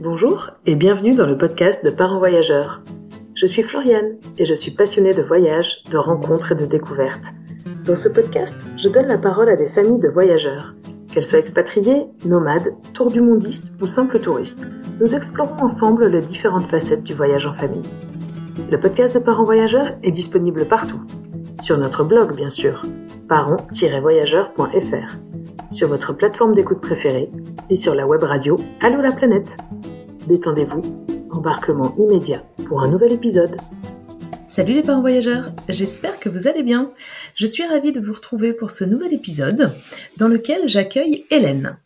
Bonjour et bienvenue dans le podcast de Parents Voyageurs. Je suis Floriane et je suis passionnée de voyages, de rencontres et de découvertes. Dans ce podcast, je donne la parole à des familles de voyageurs. Qu'elles soient expatriées, nomades, tour du mondistes ou simples touristes, nous explorons ensemble les différentes facettes du voyage en famille. Le podcast de Parents Voyageurs est disponible partout. Sur notre blog, bien sûr, parents-voyageurs.fr, sur votre plateforme d'écoute préférée et sur la web radio Allô la planète. Détendez-vous, embarquement immédiat pour un nouvel épisode. Salut les parents voyageurs, j'espère que vous allez bien. Je suis ravie de vous retrouver pour ce nouvel épisode dans lequel j'accueille Hélène.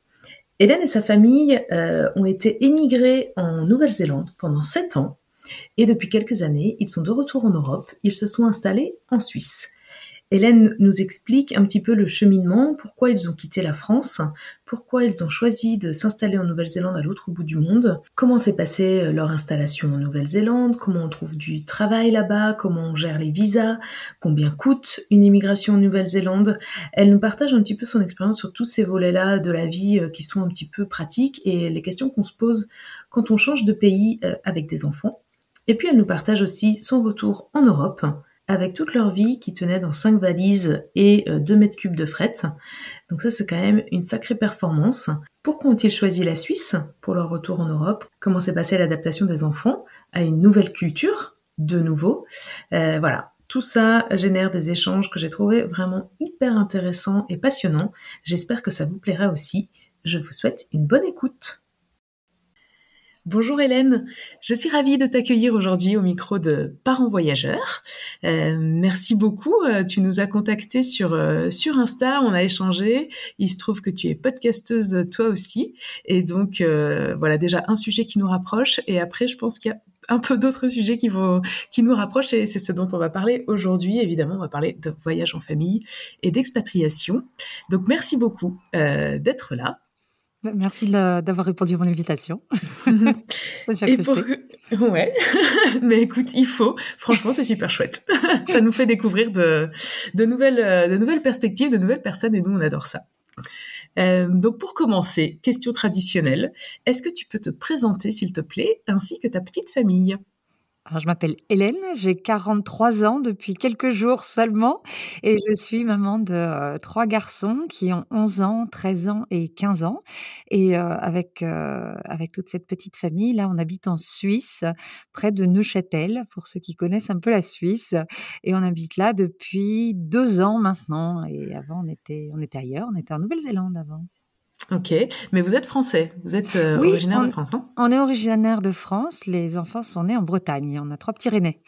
Hélène et sa famille euh, ont été émigrés en Nouvelle-Zélande pendant 7 ans et depuis quelques années, ils sont de retour en Europe, ils se sont installés en Suisse. Hélène nous explique un petit peu le cheminement, pourquoi ils ont quitté la France, pourquoi ils ont choisi de s'installer en Nouvelle-Zélande à l'autre bout du monde, comment s'est passée euh, leur installation en Nouvelle-Zélande, comment on trouve du travail là-bas, comment on gère les visas, combien coûte une immigration en Nouvelle-Zélande. Elle nous partage un petit peu son expérience sur tous ces volets-là de la vie euh, qui sont un petit peu pratiques et les questions qu'on se pose quand on change de pays euh, avec des enfants. Et puis elle nous partage aussi son retour en Europe, avec toute leur vie qui tenait dans 5 valises et 2 euh, mètres cubes de fret. Donc ça c'est quand même une sacrée performance. Pourquoi ont-ils choisi la Suisse pour leur retour en Europe? Comment s'est passée l'adaptation des enfants à une nouvelle culture, de nouveau? Euh, Voilà, tout ça génère des échanges que j'ai trouvé vraiment hyper intéressants et passionnants. J'espère que ça vous plaira aussi. Je vous souhaite une bonne écoute. Bonjour Hélène, je suis ravie de t'accueillir aujourd'hui au micro de Parents Voyageurs. Euh, merci beaucoup, euh, tu nous as contacté sur, euh, sur Insta, on a échangé, il se trouve que tu es podcasteuse toi aussi, et donc voilà déjà un sujet qui nous rapproche, et après je pense qu'il y a un peu d'autres sujets qui, vont, qui nous rapprochent, et c'est ce dont on va parler aujourd'hui. Évidemment, on va parler de voyage en famille et d'expatriation. Donc merci beaucoup d'être là. Merci d'avoir répondu à mon invitation. Et pour... Ouais, mais écoute, il faut. Franchement, c'est super chouette. ça nous fait découvrir de, de, nouvelles, de nouvelles perspectives, de nouvelles personnes, et nous, on adore ça. Euh, donc pour commencer, question traditionnelle, est-ce que tu peux te présenter, s'il te plaît, ainsi que ta petite famille? Je m'appelle Hélène, j'ai 43 ans depuis quelques jours seulement et je suis maman de euh, trois garçons qui ont 11 ans, 13 ans et 15 ans. Et euh, avec, euh, avec toute cette petite famille, là, on habite en Suisse, près de Neuchâtel, pour ceux qui connaissent un peu la Suisse. Et on habite là depuis deux ans maintenant. Et avant, on était, on était ailleurs, on était en Nouvelle-Zélande avant. Ok, mais vous êtes français, vous êtes euh, originaire de France, non? On est originaire de France, les enfants sont nés en Bretagne, on a trois petits Rennais.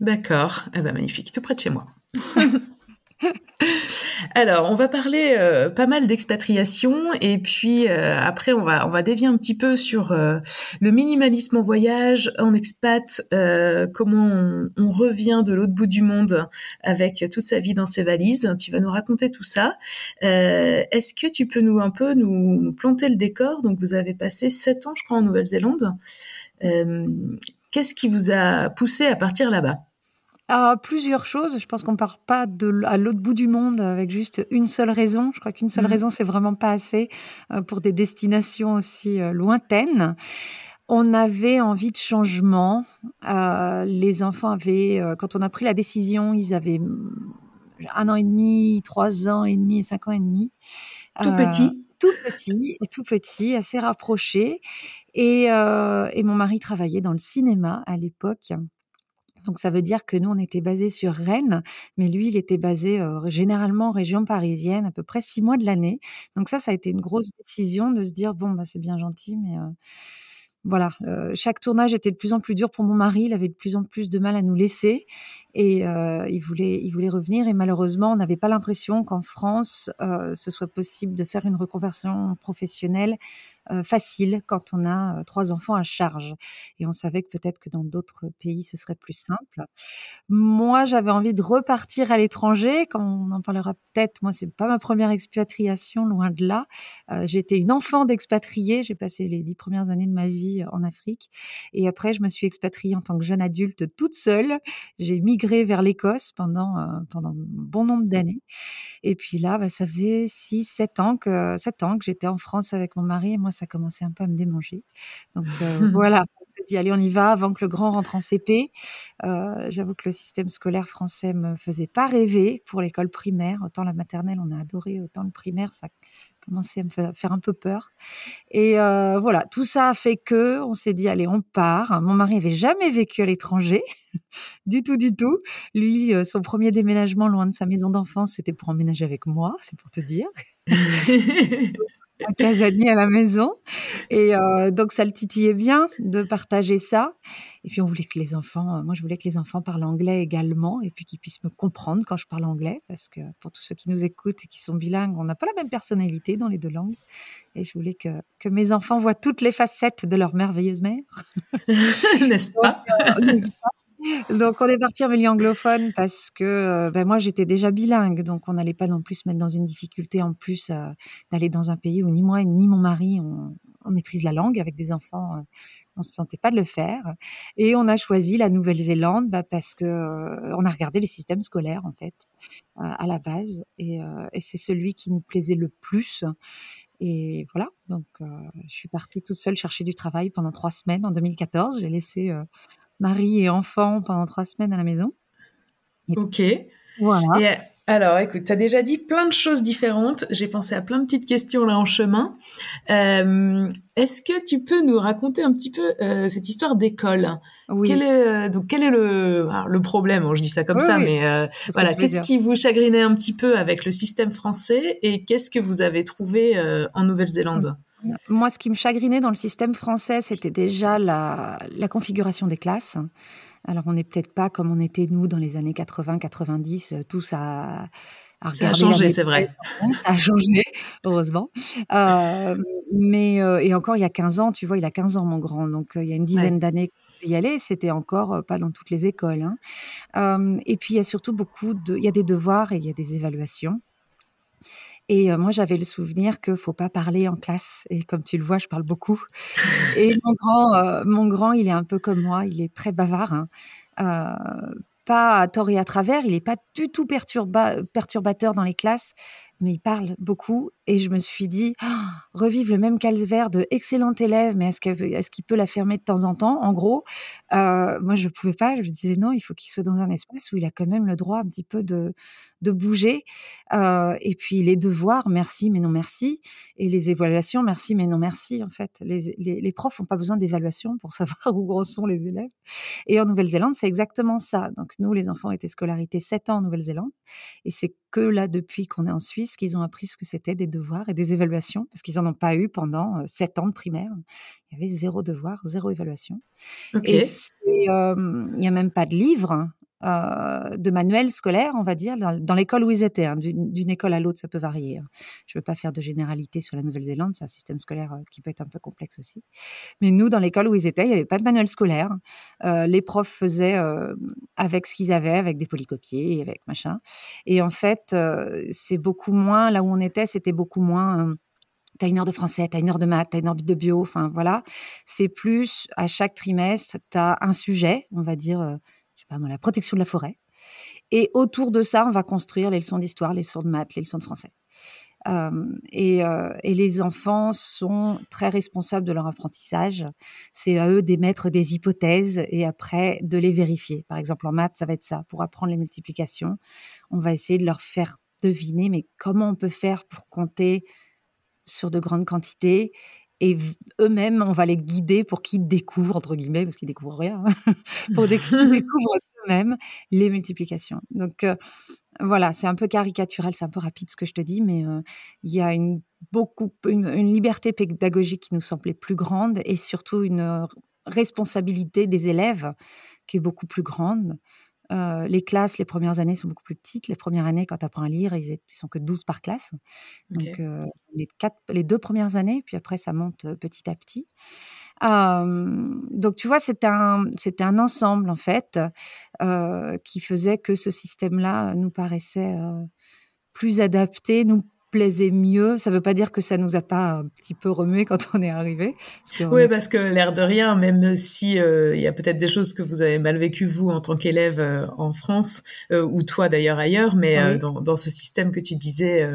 D'accord, eh ben, magnifique, tout près de chez moi. Alors, on va parler euh, pas mal d'expatriation et puis euh, après on va on va dévier un petit peu sur euh, le minimalisme en voyage, en expat, comment on, revient de l'autre bout du monde avec toute sa vie dans ses valises. Tu vas nous raconter tout ça. Est-ce que tu peux nous un peu nous, nous, planter le décor? Donc vous avez passé sept ans, je crois, en Nouvelle-Zélande. Qu'est-ce qui vous a poussé à partir là-bas? À plusieurs choses. Je pense qu'on part pas de, à l'autre bout du monde avec juste une seule raison. Je crois qu'une seule mmh. raison, c'est vraiment pas assez euh, pour des destinations aussi euh, lointaines. On avait envie de changement. Euh, les enfants avaient, quand on a pris la décision, ils avaient un an et demi, trois ans et demi cinq ans et demi. Tout petit tout petit, tout petit, assez rapproché. Et, et, mon mari travaillait dans le cinéma à l'époque. Donc ça veut dire que nous, on était basé sur Rennes, mais lui, il était basé généralement en région parisienne, à peu près six mois de l'année. Donc ça, ça a été une grosse décision de se dire, bon, bah, c'est bien gentil, mais voilà, chaque tournage était de plus en plus dur pour mon mari. Il avait de plus en plus de mal à nous laisser et il voulait, il voulait revenir. Et malheureusement, on n'avait pas l'impression qu'en France, ce soit possible de faire une reconversion professionnelle euh, facile quand on a trois enfants à charge. Et on savait que peut-être que dans d'autres pays, ce serait plus simple. Moi, j'avais envie de repartir à l'étranger. Quand on en parlera peut-être, moi, c'est pas ma première expatriation, loin de là. Euh, J'étais une enfant d'expatriée. J'ai passé les dix premières années de ma vie en Afrique. Et après, je me suis expatriée en tant que jeune adulte toute seule. J'ai migré vers l'Écosse pendant, euh, pendant bon nombre d'années. Et puis là, bah, ça faisait 6, 7 ans que, 7 ans que j'étais en France avec mon mari. Et moi, ça commençait un peu à me démanger. Donc voilà, on s'est dit allez, on y va avant que le grand rentre en CP. J'avoue que le système scolaire français me faisait pas rêver pour l'école primaire. Autant la maternelle, on a adoré, autant le primaire, ça commençait à me faire un peu peur. Et euh, voilà, tout ça a fait que on s'est dit allez, on part. Mon mari avait jamais vécu à l'étranger, du tout, du tout. Lui, euh, son premier déménagement loin de sa maison d'enfance, c'était pour emménager avec moi, c'est pour te dire. un casanier à la maison. Et euh, donc, ça le titillait bien de partager ça. Et puis, on voulait que les enfants, euh, moi, je voulais que les enfants parlent anglais également et puis qu'ils puissent me comprendre quand je parle anglais. Parce que pour tous ceux qui nous écoutent et qui sont bilingues, on n'a pas la même personnalité dans les deux langues. Et je voulais que, que mes enfants voient toutes les facettes de leur merveilleuse mère. N'est-ce pas, euh, N'est-ce pas? Donc on est parti en milieu anglophone parce que euh, ben moi j'étais déjà bilingue, donc on n'allait pas non plus se mettre dans une difficulté en plus euh, d'aller dans un pays où ni moi ni mon mari on, maîtrise la langue avec des enfants, euh, on se sentait pas de le faire. Et on a choisi la Nouvelle-Zélande bah, parce que on a regardé les systèmes scolaires en fait à la base et, et c'est celui qui nous plaisait le plus. Et voilà, donc je suis partie toute seule chercher du travail pendant trois semaines en 2014. J'ai laissé mari et enfant pendant trois semaines à la maison. ok. Voilà. Et alors, écoute, tu as déjà dit plein de choses différentes. J'ai pensé à plein de petites questions là en chemin. Euh, est-ce que tu peux nous raconter un petit peu euh, cette histoire d'école? Oui. Quel est, euh, donc, quel est le, le problème? Je dis ça comme ça, mais voilà, qu'est-ce qui vous chagrinait un petit peu avec le système français et qu'est-ce que vous avez trouvé en Nouvelle-Zélande? Moi, ce qui me chagrinait dans le système français, c'était déjà la, configuration des classes. Alors, on n'est peut-être pas comme on était, nous, dans les années 80-90, euh, tous à, à Ça a changé, c'est vrai. Ça a changé, heureusement. Euh, mais, euh, et encore, il y a 15 ans, tu vois, il a 15 ans, mon grand. Donc, il y a une dizaine d'années y aller, c'était encore pas dans toutes les écoles. Hein. et puis il y a surtout beaucoup de, il y a des devoirs et il y a des évaluations. Et moi, j'avais le souvenir que faut pas parler en classe. Et comme tu le vois, je parle beaucoup. Et mon grand, mon grand, il est un peu comme moi. Il est très bavard. Hein. pas à tort et à travers. Il n'est pas du tout perturbateur dans les classes, mais il parle beaucoup et je me suis dit, «Ah, revivre le même calvaire de excellent élève, mais est-ce qu'il peut l'affirmer de temps en temps? En gros, euh, moi, je ne pouvais pas. Je disais non, il faut qu'il soit dans un espace où il a quand même le droit un petit peu de, de bouger. Euh, et puis les devoirs, merci, mais non merci. Et les évaluations, merci, mais non merci. En fait, les, les, profs n'ont pas besoin d'évaluation pour savoir où gros sont les élèves. Et en Nouvelle-Zélande, c'est exactement ça. Donc nous, les enfants étaient scolarisés 7 ans en Nouvelle-Zélande. Et c'est que là, depuis qu'on est en Suisse, qu'ils ont appris ce que c'était des devoirs et des évaluations, parce qu'ils n'en ont pas eu pendant sept ans de primaire. Il y avait zéro devoir, zéro évaluation. Et il n'y a même pas de livre hein, euh, de manuel scolaire, on va dire, dans, l'école où ils étaient. Hein. D'une école à l'autre, ça peut varier. Hein. Je ne veux pas faire de généralité sur la Nouvelle-Zélande, c'est un système scolaire euh, qui peut être un peu complexe aussi. Mais nous, dans l'école où ils étaient, il n'y avait pas de manuel scolaire. Euh, les profs faisaient avec ce qu'ils avaient, avec des polycopiés, avec machin. Et en fait, c'est beaucoup moins, là où on était, c'était beaucoup moins t'as une heure de français, t'as une heure de maths, t'as une heure de bio, enfin voilà. C'est plus à chaque trimestre, t'as un sujet, on va dire, la protection de la forêt. Et autour de ça, on va construire les leçons d'histoire, les leçons de maths, les leçons de français. Euh, et, les enfants sont très responsables de leur apprentissage. C'est à eux d'émettre des hypothèses et après de les vérifier. Par exemple, en maths, ça va être ça. Pour apprendre les multiplications, on va essayer de leur faire deviner, mais comment on peut faire pour compter sur de grandes quantités et eux-mêmes, on va les guider pour qu'ils découvrent, entre guillemets, parce qu'ils découvrent rien, pour qu'ils découvrent eux-mêmêmes les multiplications. Donc euh, voilà, c'est un peu caricatural, c'est un peu rapide ce que je te dis, mais euh, il y a une, beaucoup, une, liberté pédagogique qui nous semblait plus grande et surtout une euh, responsabilité des élèves qui est beaucoup plus grande. Euh, les classes, les premières années sont beaucoup plus petites. Les premières années, quand tu apprends à lire, ils, ne sont que 12 par classe. Donc, euh, les, quatre, les deux premières années, puis après, ça monte petit à petit. donc, tu vois, c'était un, un ensemble, en fait, qui faisait que ce système-là nous paraissait plus adapté, nous plaisait mieux. Ça ne veut pas dire que ça nous a pas un petit peu remué quand on est arrivé. oui, parce que l'air de rien, même si euh, il y a peut-être des choses que vous avez mal vécues vous en tant qu'élève euh, en France euh, ou toi d'ailleurs ailleurs, mais dans, dans, ce système que tu disais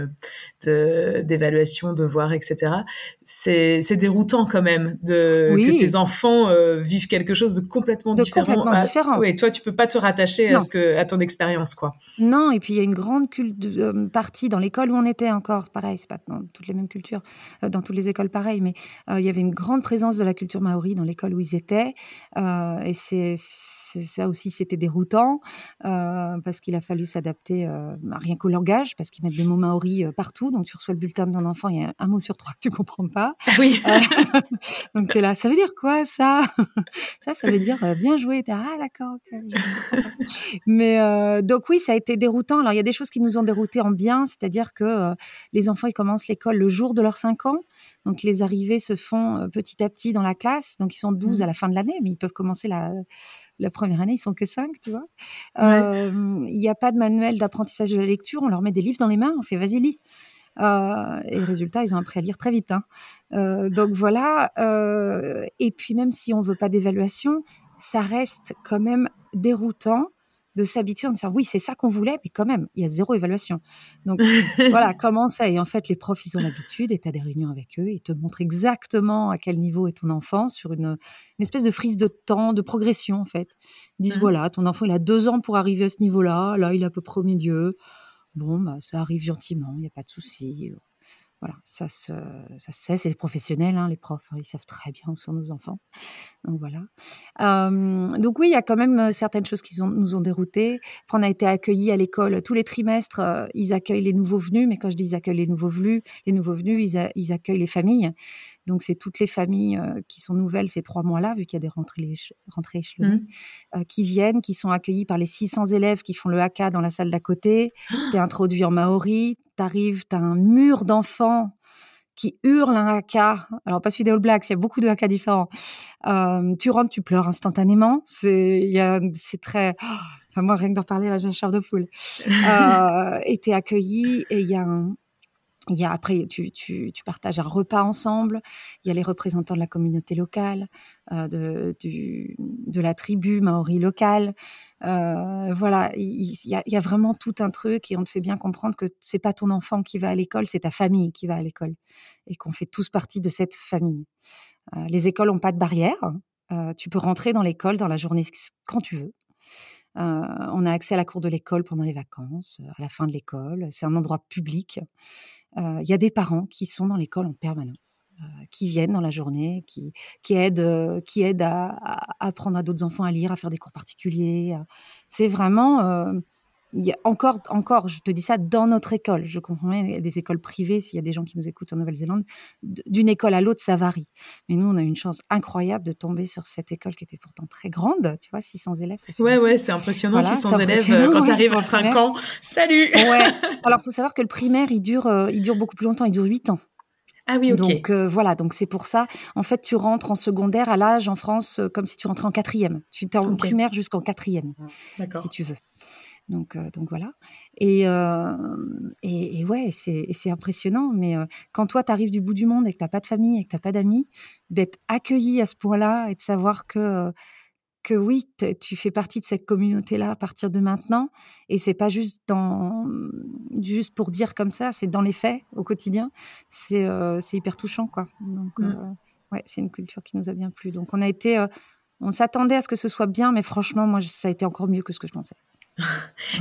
d'évaluation, de, devoir, etc. C'est déroutant quand même de que tes enfants vivent quelque chose de complètement de différent. Complètement différent. Oui, toi tu peux pas te rattacher à ce que à ton expérience quoi. Non, et puis il y a une grande partie dans l'école où on était encore, pareil, c'est pas dans toutes les mêmes cultures, euh, dans toutes les écoles pareil, mais euh, il y avait une grande présence de la culture maori dans l'école où ils étaient. Euh, et c'est ça aussi, c'était déroutant parce qu'il a fallu s'adapter rien qu'au langage, parce qu'ils mettent des mots maori partout. Donc tu reçois le bulletin de ton enfant, il y a un mot sur trois que tu comprends pas. Oui. donc tu es là, ça veut dire quoi ça? Ça, ça veut dire bien joué. ah d'accord. mais donc oui, ça a été déroutant. Alors il y a des choses qui nous ont déroutés en bien, c'est-à-dire que les enfants, ils commencent l'école le jour de leurs 5 ans. Donc, les arrivées se font petit à petit dans la classe. Donc, ils sont 12 mmh. à la fin de l'année, mais ils peuvent commencer la, la première année, ils sont que 5, tu vois. Il n'y a pas de manuel d'apprentissage de la lecture. On leur met des livres dans les mains, on fait vas-y, lis. et résultat, ils ont appris à lire très vite. Hein. donc voilà. et puis même si on veut pas d'évaluation, ça reste quand même déroutant de s'habituer en disant oui, c'est ça qu'on voulait, mais quand même, il y a zéro évaluation. Donc voilà, comment ça Et en fait, les profs, ils ont l'habitude et tu as des réunions avec eux, ils te montrent exactement à quel niveau est ton enfant sur une, espèce de frise de temps, de progression en fait. Ils disent mmh. voilà, ton enfant, il a deux ans pour arriver à ce niveau-là, là, il est à peu près au milieu. Bon, bah, ça arrive gentiment, il n'y a pas de souci. Voilà, ça se, ça sait, c'est les professionnels, hein, les profs, hein, ils savent très bien où sont nos enfants. Donc voilà. donc oui, il y a quand même certaines choses qui nous ont déroutés. Après, on a été accueillis à l'école tous les trimestres. ils accueillent les nouveaux venus, mais quand je dis ils accueillent les nouveaux venus, les nouveaux venus, ils accueillent les familles. Donc, c'est toutes les familles euh, qui sont nouvelles ces trois mois-là, vu qu'il y a des rentrées, rentrées échelonnées, mmh. euh, qui viennent, qui sont accueillis par les 600 élèves qui font le haka dans la salle d'à côté. tu es introduit en maori, tu arrives, tu as un mur d'enfants qui hurlent un haka. Alors, pas celui des All Blacks, il y a beaucoup de haka différents. Euh, tu rentres, tu pleures instantanément. C'est très... Enfin, moi, rien que d'en parler, j'ai un char de poule. et tu es accueilli et il y a un, il y a après, tu, tu, tu, partages un repas ensemble. Il y a les représentants de la communauté locale, euh, de, du, de la tribu maori locale. Euh, voilà, il, y a, il, y a, vraiment tout un truc et on te fait bien comprendre que c'est pas ton enfant qui va à l'école, c'est ta famille qui va à l'école et qu'on fait tous partie de cette famille. Euh, les écoles n'ont pas de barrière. Euh, tu peux rentrer dans l'école dans la journée quand tu veux. Euh, on a accès à la cour de l'école pendant les vacances, à la fin de l'école. C'est un endroit public. Euh, il y a des parents qui sont dans l'école en permanence, euh, qui viennent dans la journée, qui, aident, euh, qui aident à, apprendre à d'autres enfants à lire, à faire des cours particuliers. C'est vraiment il y a encore, encore, je te dis ça, dans notre école. Je comprends il y a des écoles privées, s'il y a des gens qui nous écoutent en Nouvelle-Zélande, d'une école à l'autre, ça varie. Mais nous, on a eu une chance incroyable de tomber sur cette école qui était pourtant très grande. Tu vois, 600 élèves, ça fait. Ouais, ouais, c'est impressionnant, 600 élèves. Euh, quand tu arrives à 5 ans, salut Ouais. Alors, il faut savoir que le primaire, il dure, euh, il dure beaucoup plus longtemps, il dure 8 ans. Ah oui, ok. Donc euh, voilà, donc c'est pour ça. En fait, tu rentres en secondaire à l'âge en France comme si tu rentrais en quatrième. Tu es en primaire jusqu'en quatrième, si tu veux. Donc, euh, donc voilà. Et, euh, et, ouais, c'est impressionnant. Mais euh, quand toi, tu arrives du bout du monde et que tu n'as pas de famille et que tu n'as pas d'amis, d'être accueilli à ce point-là et de savoir que, que oui, tu fais partie de cette communauté-là à partir de maintenant. Et c'est pas juste, dans, juste pour dire comme ça, c'est dans les faits, au quotidien. C'est hyper touchant, quoi. Donc, mmh. ouais, c'est une culture qui nous a bien plu. Donc, on a été. on s'attendait à ce que ce soit bien, mais franchement, moi, ça a été encore mieux que ce que je pensais.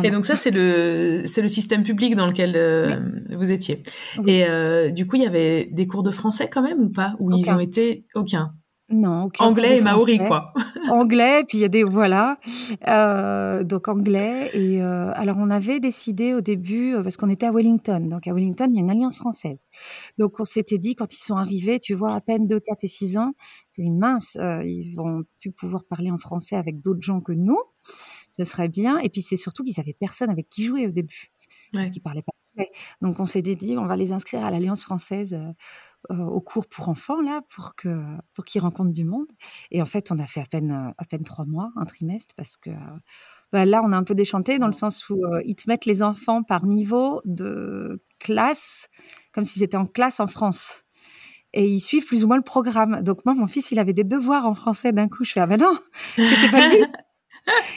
Et donc ça, c'est le, c'est le système public dans lequel euh, vous étiez. Et euh, du coup, il y avait des cours de français quand même ou pas? Ou ils ont été? Aucun. Non, aucun anglais et maori quoi. anglais, puis il y a des voilà, euh, donc anglais et alors on avait décidé au début parce qu'on était à Wellington, donc à Wellington il y a une alliance française, donc on s'était dit quand ils sont arrivés, tu vois à peine 2, 4 et 6 ans, c'est mince, ils vont plus pouvoir parler en français avec d'autres gens que nous ce serait bien. Et puis c'est surtout qu'ils avaient personne avec qui jouer au début, parce qu'ils parlaient pas. Donc on s'est dit, on va les inscrire à l'Alliance française. Euh, euh, au cours pour enfants là pour que pour qu'ils rencontrent du monde et en fait on a fait à peine à peine trois mois un trimestre parce que bah, là on a un peu déchanté dans le sens où ils te mettent les enfants par niveau de classe, comme s'ils étaient en classe en France. Et ils suivent plus ou moins le programme. Donc moi, mon fils, il avait des devoirs en français d'un coup. Je fais, ah ben non, c'était pas lui.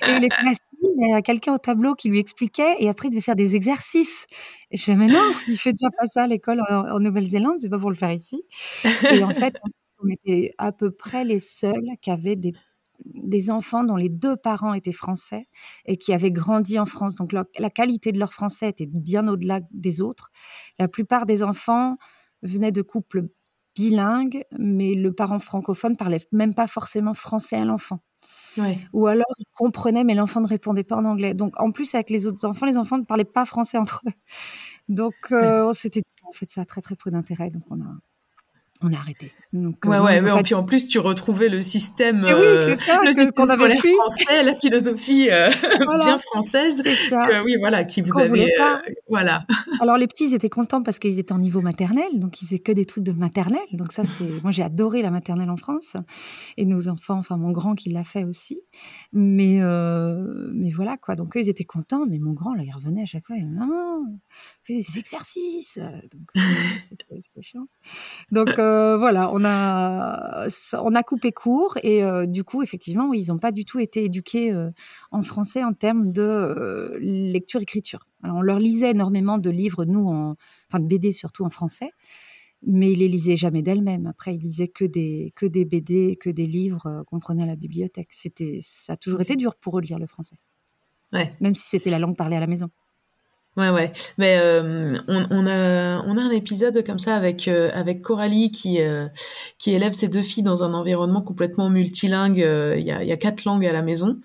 et il était assis, il y a quelqu'un au tableau qui lui expliquait, et après, il devait faire des exercices. Et je fais, mais non, il fait déjà pas ça à l'école en, Nouvelle-Zélande, c'est pas pour le faire ici. Et en fait, on était à peu près les seuls qui avaient des enfants dont les deux parents étaient français et qui avaient grandi en France. Donc la qualité de leur français était bien au-delà des autres. La plupart des enfants venaient de couples bilingues, mais le parent francophone parlait même pas forcément français à l'enfant. Ou alors il comprenait, mais l'enfant ne répondait pas en anglais. Donc en plus avec les autres enfants, les enfants ne parlaient pas français entre eux. Donc euh, c'était en fait ça a très très peu d'intérêt. Donc on a on a arrêté. Donc, euh, ouais, ouais, mais puis en plus, tu retrouvais le système, oui, euh, c'est ça, le qu'on avait français, la philosophie euh, bien française, ça. oui, voilà, qui vous avait, voilà. Alors les petits, ils étaient contents parce qu'ils étaient en niveau maternel, donc ils faisaient que des trucs de maternelle. Donc ça, c'est, moi, j'ai adoré la maternelle en France et nos enfants, enfin mon grand qui l'a fait aussi. Mais, mais voilà quoi. Donc eux, ils étaient contents, mais mon grand là, il revenait à chaque fois, il dit, non, fais des exercices. Donc c'était chiant. Donc euh, voilà, on a, on a coupé court et euh, du coup, effectivement, ils n'ont pas du tout été éduqués euh, en français en termes de lecture-écriture. on leur lisait énormément de livres, nous, en, enfin de BD surtout en français, mais ils les lisaient jamais d'elles-mêmes. Après, ils lisaient que des, que des BD, que des livres qu'on prenait à la bibliothèque. C'était, ça a toujours été dur pour eux de lire le français. Ouais. Même si c'était la langue parlée à la maison. Ouais, ouais. Mais euh, on, on, a, on a un épisode comme ça avec, euh, avec Coralie qui, euh, qui élève ses deux filles dans un environnement complètement multilingue. Il y, a, y a quatre langues à la maison.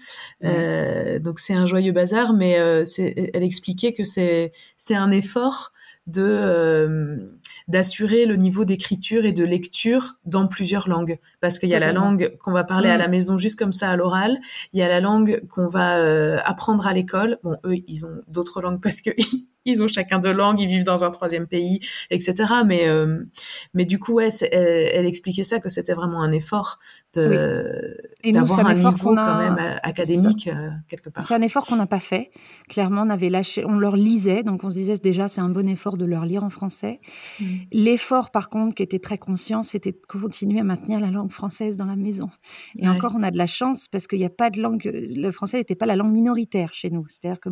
donc c'est un joyeux bazar, mais elle expliquait que c'est un effort de d'assurer le niveau d'écriture et de lecture dans plusieurs langues. Parce qu'il y a la langue qu'on va parler à mm. la maison juste comme ça à l'oral, il y a la langue qu'on va euh, apprendre à l'école. Bon, eux, ils ont d'autres langues parce que ils ont chacun deux langues, ils vivent dans un troisième pays, etc. Mais euh, mais du coup, ouais, elle, expliquait ça que c'était vraiment un effort de d'avoir un, niveau quand même euh, académique euh, quelque part. C'est un effort qu'on n'a pas fait. Clairement, on avait lâché, on leur lisait, donc on se disait déjà c'est un bon effort de leur lire en français. Mm. L'effort, par contre, qui était très conscient, c'était de continuer à maintenir la langue française dans la maison. Et encore, on a de la chance parce qu'il n'y a pas de langue. Le français n'était pas la langue minoritaire chez nous. C'est-à-dire que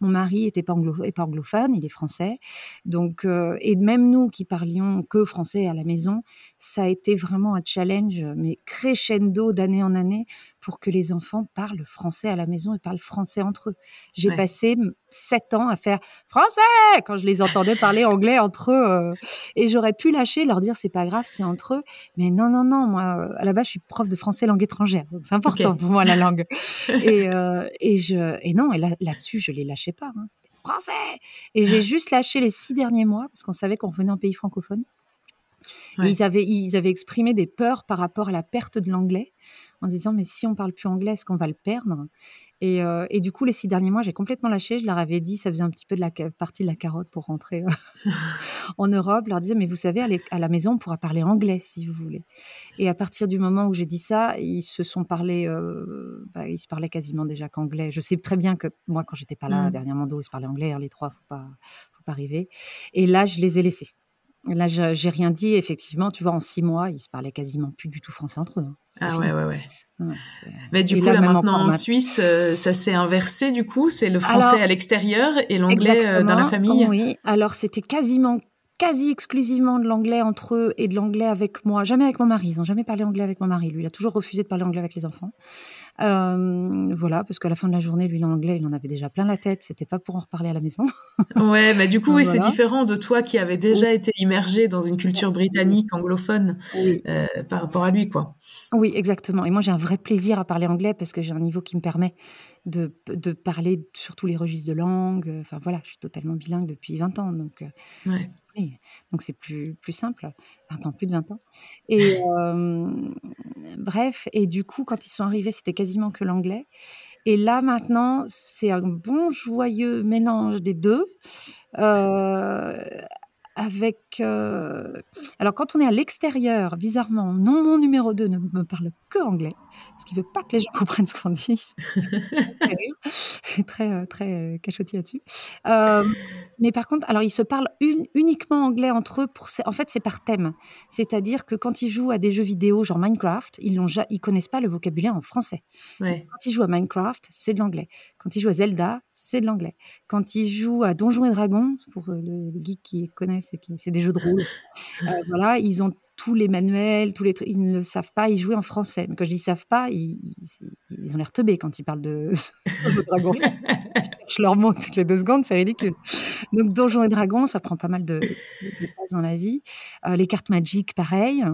mon mari était pas, anglo, pas anglophone il est français. Donc, euh, et même nous qui parlions que français à la maison, ça a été vraiment un challenge, mais crescendo d'année en année pour que les enfants parlent français à la maison et parlent français entre eux. J'ai passé sept ans à faire français quand je les entendais parler anglais entre eux. Euh, et j'aurais pu lâcher, leur dire c'est pas grave, c'est entre eux. Mais non, non, non, moi, à la base, je suis prof de français langue étrangère. Donc c'est important pour moi la langue. et, euh, et, je, et non, et là, là-dessus, je les lâchais pas. Hein. C'était français. Et j'ai juste lâché les six derniers mois parce qu'on savait qu'on venait en pays francophone. Ils, avaient, ils avaient exprimé des peurs par rapport à la perte de l'anglais, en disant mais si on parle plus anglais, est-ce qu'on va le perdre? Et, euh, et, du coup, les six derniers mois, j'ai complètement lâché. Je leur avais dit, ça faisait un petit peu de la partie de la carotte pour rentrer euh, en Europe. Je leur disais, mais vous savez, à, la maison, on pourra parler anglais si vous voulez. Et à partir du moment où j'ai dit ça, ils se sont parlé, euh, bah, ils se parlaient quasiment déjà qu'anglais. Je sais très bien que moi, quand j'étais pas là, mmh. dernièrement, ils se parlaient anglais, hein, les trois, faut pas, faut pas arriver. Et là, je les ai laissés. Là, j'ai rien dit. Effectivement, tu vois, en six mois, ils se parlaient quasiment plus du tout français entre eux. Hein. Ah ouais, ouais, ouais. Mais du coup, là, maintenant en Suisse, euh, ça s'est inversé. Du coup, c'est le français à l'extérieur et l'anglais euh, dans la famille. Oui. Alors, c'était quasiment quasi exclusivement de l'anglais entre eux et de l'anglais avec moi. Jamais avec mon mari. Ils n'ont jamais parlé anglais avec mon mari. Lui, il a toujours refusé de parler anglais avec les enfants. Euh, voilà, parce qu'à la fin de la journée, lui, l'anglais, il en avait déjà plein la tête. C'était pas pour en reparler à la maison. ouais, mais du coup, oui, c'est différent de toi qui avais déjà été immergé dans une culture britannique anglophone euh, par rapport à lui, quoi. Oui, exactement. Et moi, j'ai un vrai plaisir à parler anglais parce que j'ai un niveau qui me permet de, de, parler sur tous les registres de langue. Enfin, voilà, je suis totalement bilingue depuis 20 ans. Donc, euh. Donc c'est plus, plus simple, 20 ans, plus de 20 ans. Et bref, et du coup, quand ils sont arrivés, c'était quasiment que l'anglais. Et là, maintenant, c'est un bon, joyeux mélange des deux. Euh, avec. Euh, alors, quand on est à l'extérieur, bizarrement, non, mon numéro 2 ne me parle que anglais, ce qui ne veut pas que les gens comprennent ce qu'on dit. très, euh, très euh, cachotier là-dessus. mais par contre, alors, ils se parlent uniquement anglais entre eux. Pour, en fait, c'est par thème. C'est-à-dire que quand ils jouent à des jeux vidéo, genre Minecraft, ils ne connaissent pas le vocabulaire en français. Quand ils jouent à Minecraft, c'est de l'anglais. Quand ils jouent à Zelda, c'est de l'anglais. Quand ils jouent à Donjons et Dragons, pour les geeks qui connaissent, c'est des jeux de rôle, voilà, ils ont tous les manuels, tous les trucs, ils ne savent pas y jouer en français. Mais quand je dis savent pas, ils, ont l'air teubés quand ils parlent de, Dragons. je leur montre toutes les deux secondes, c'est ridicule. Donc Donjons et Dragons, ça prend pas mal de, de, dans la vie. Euh, les cartes magiques, pareil.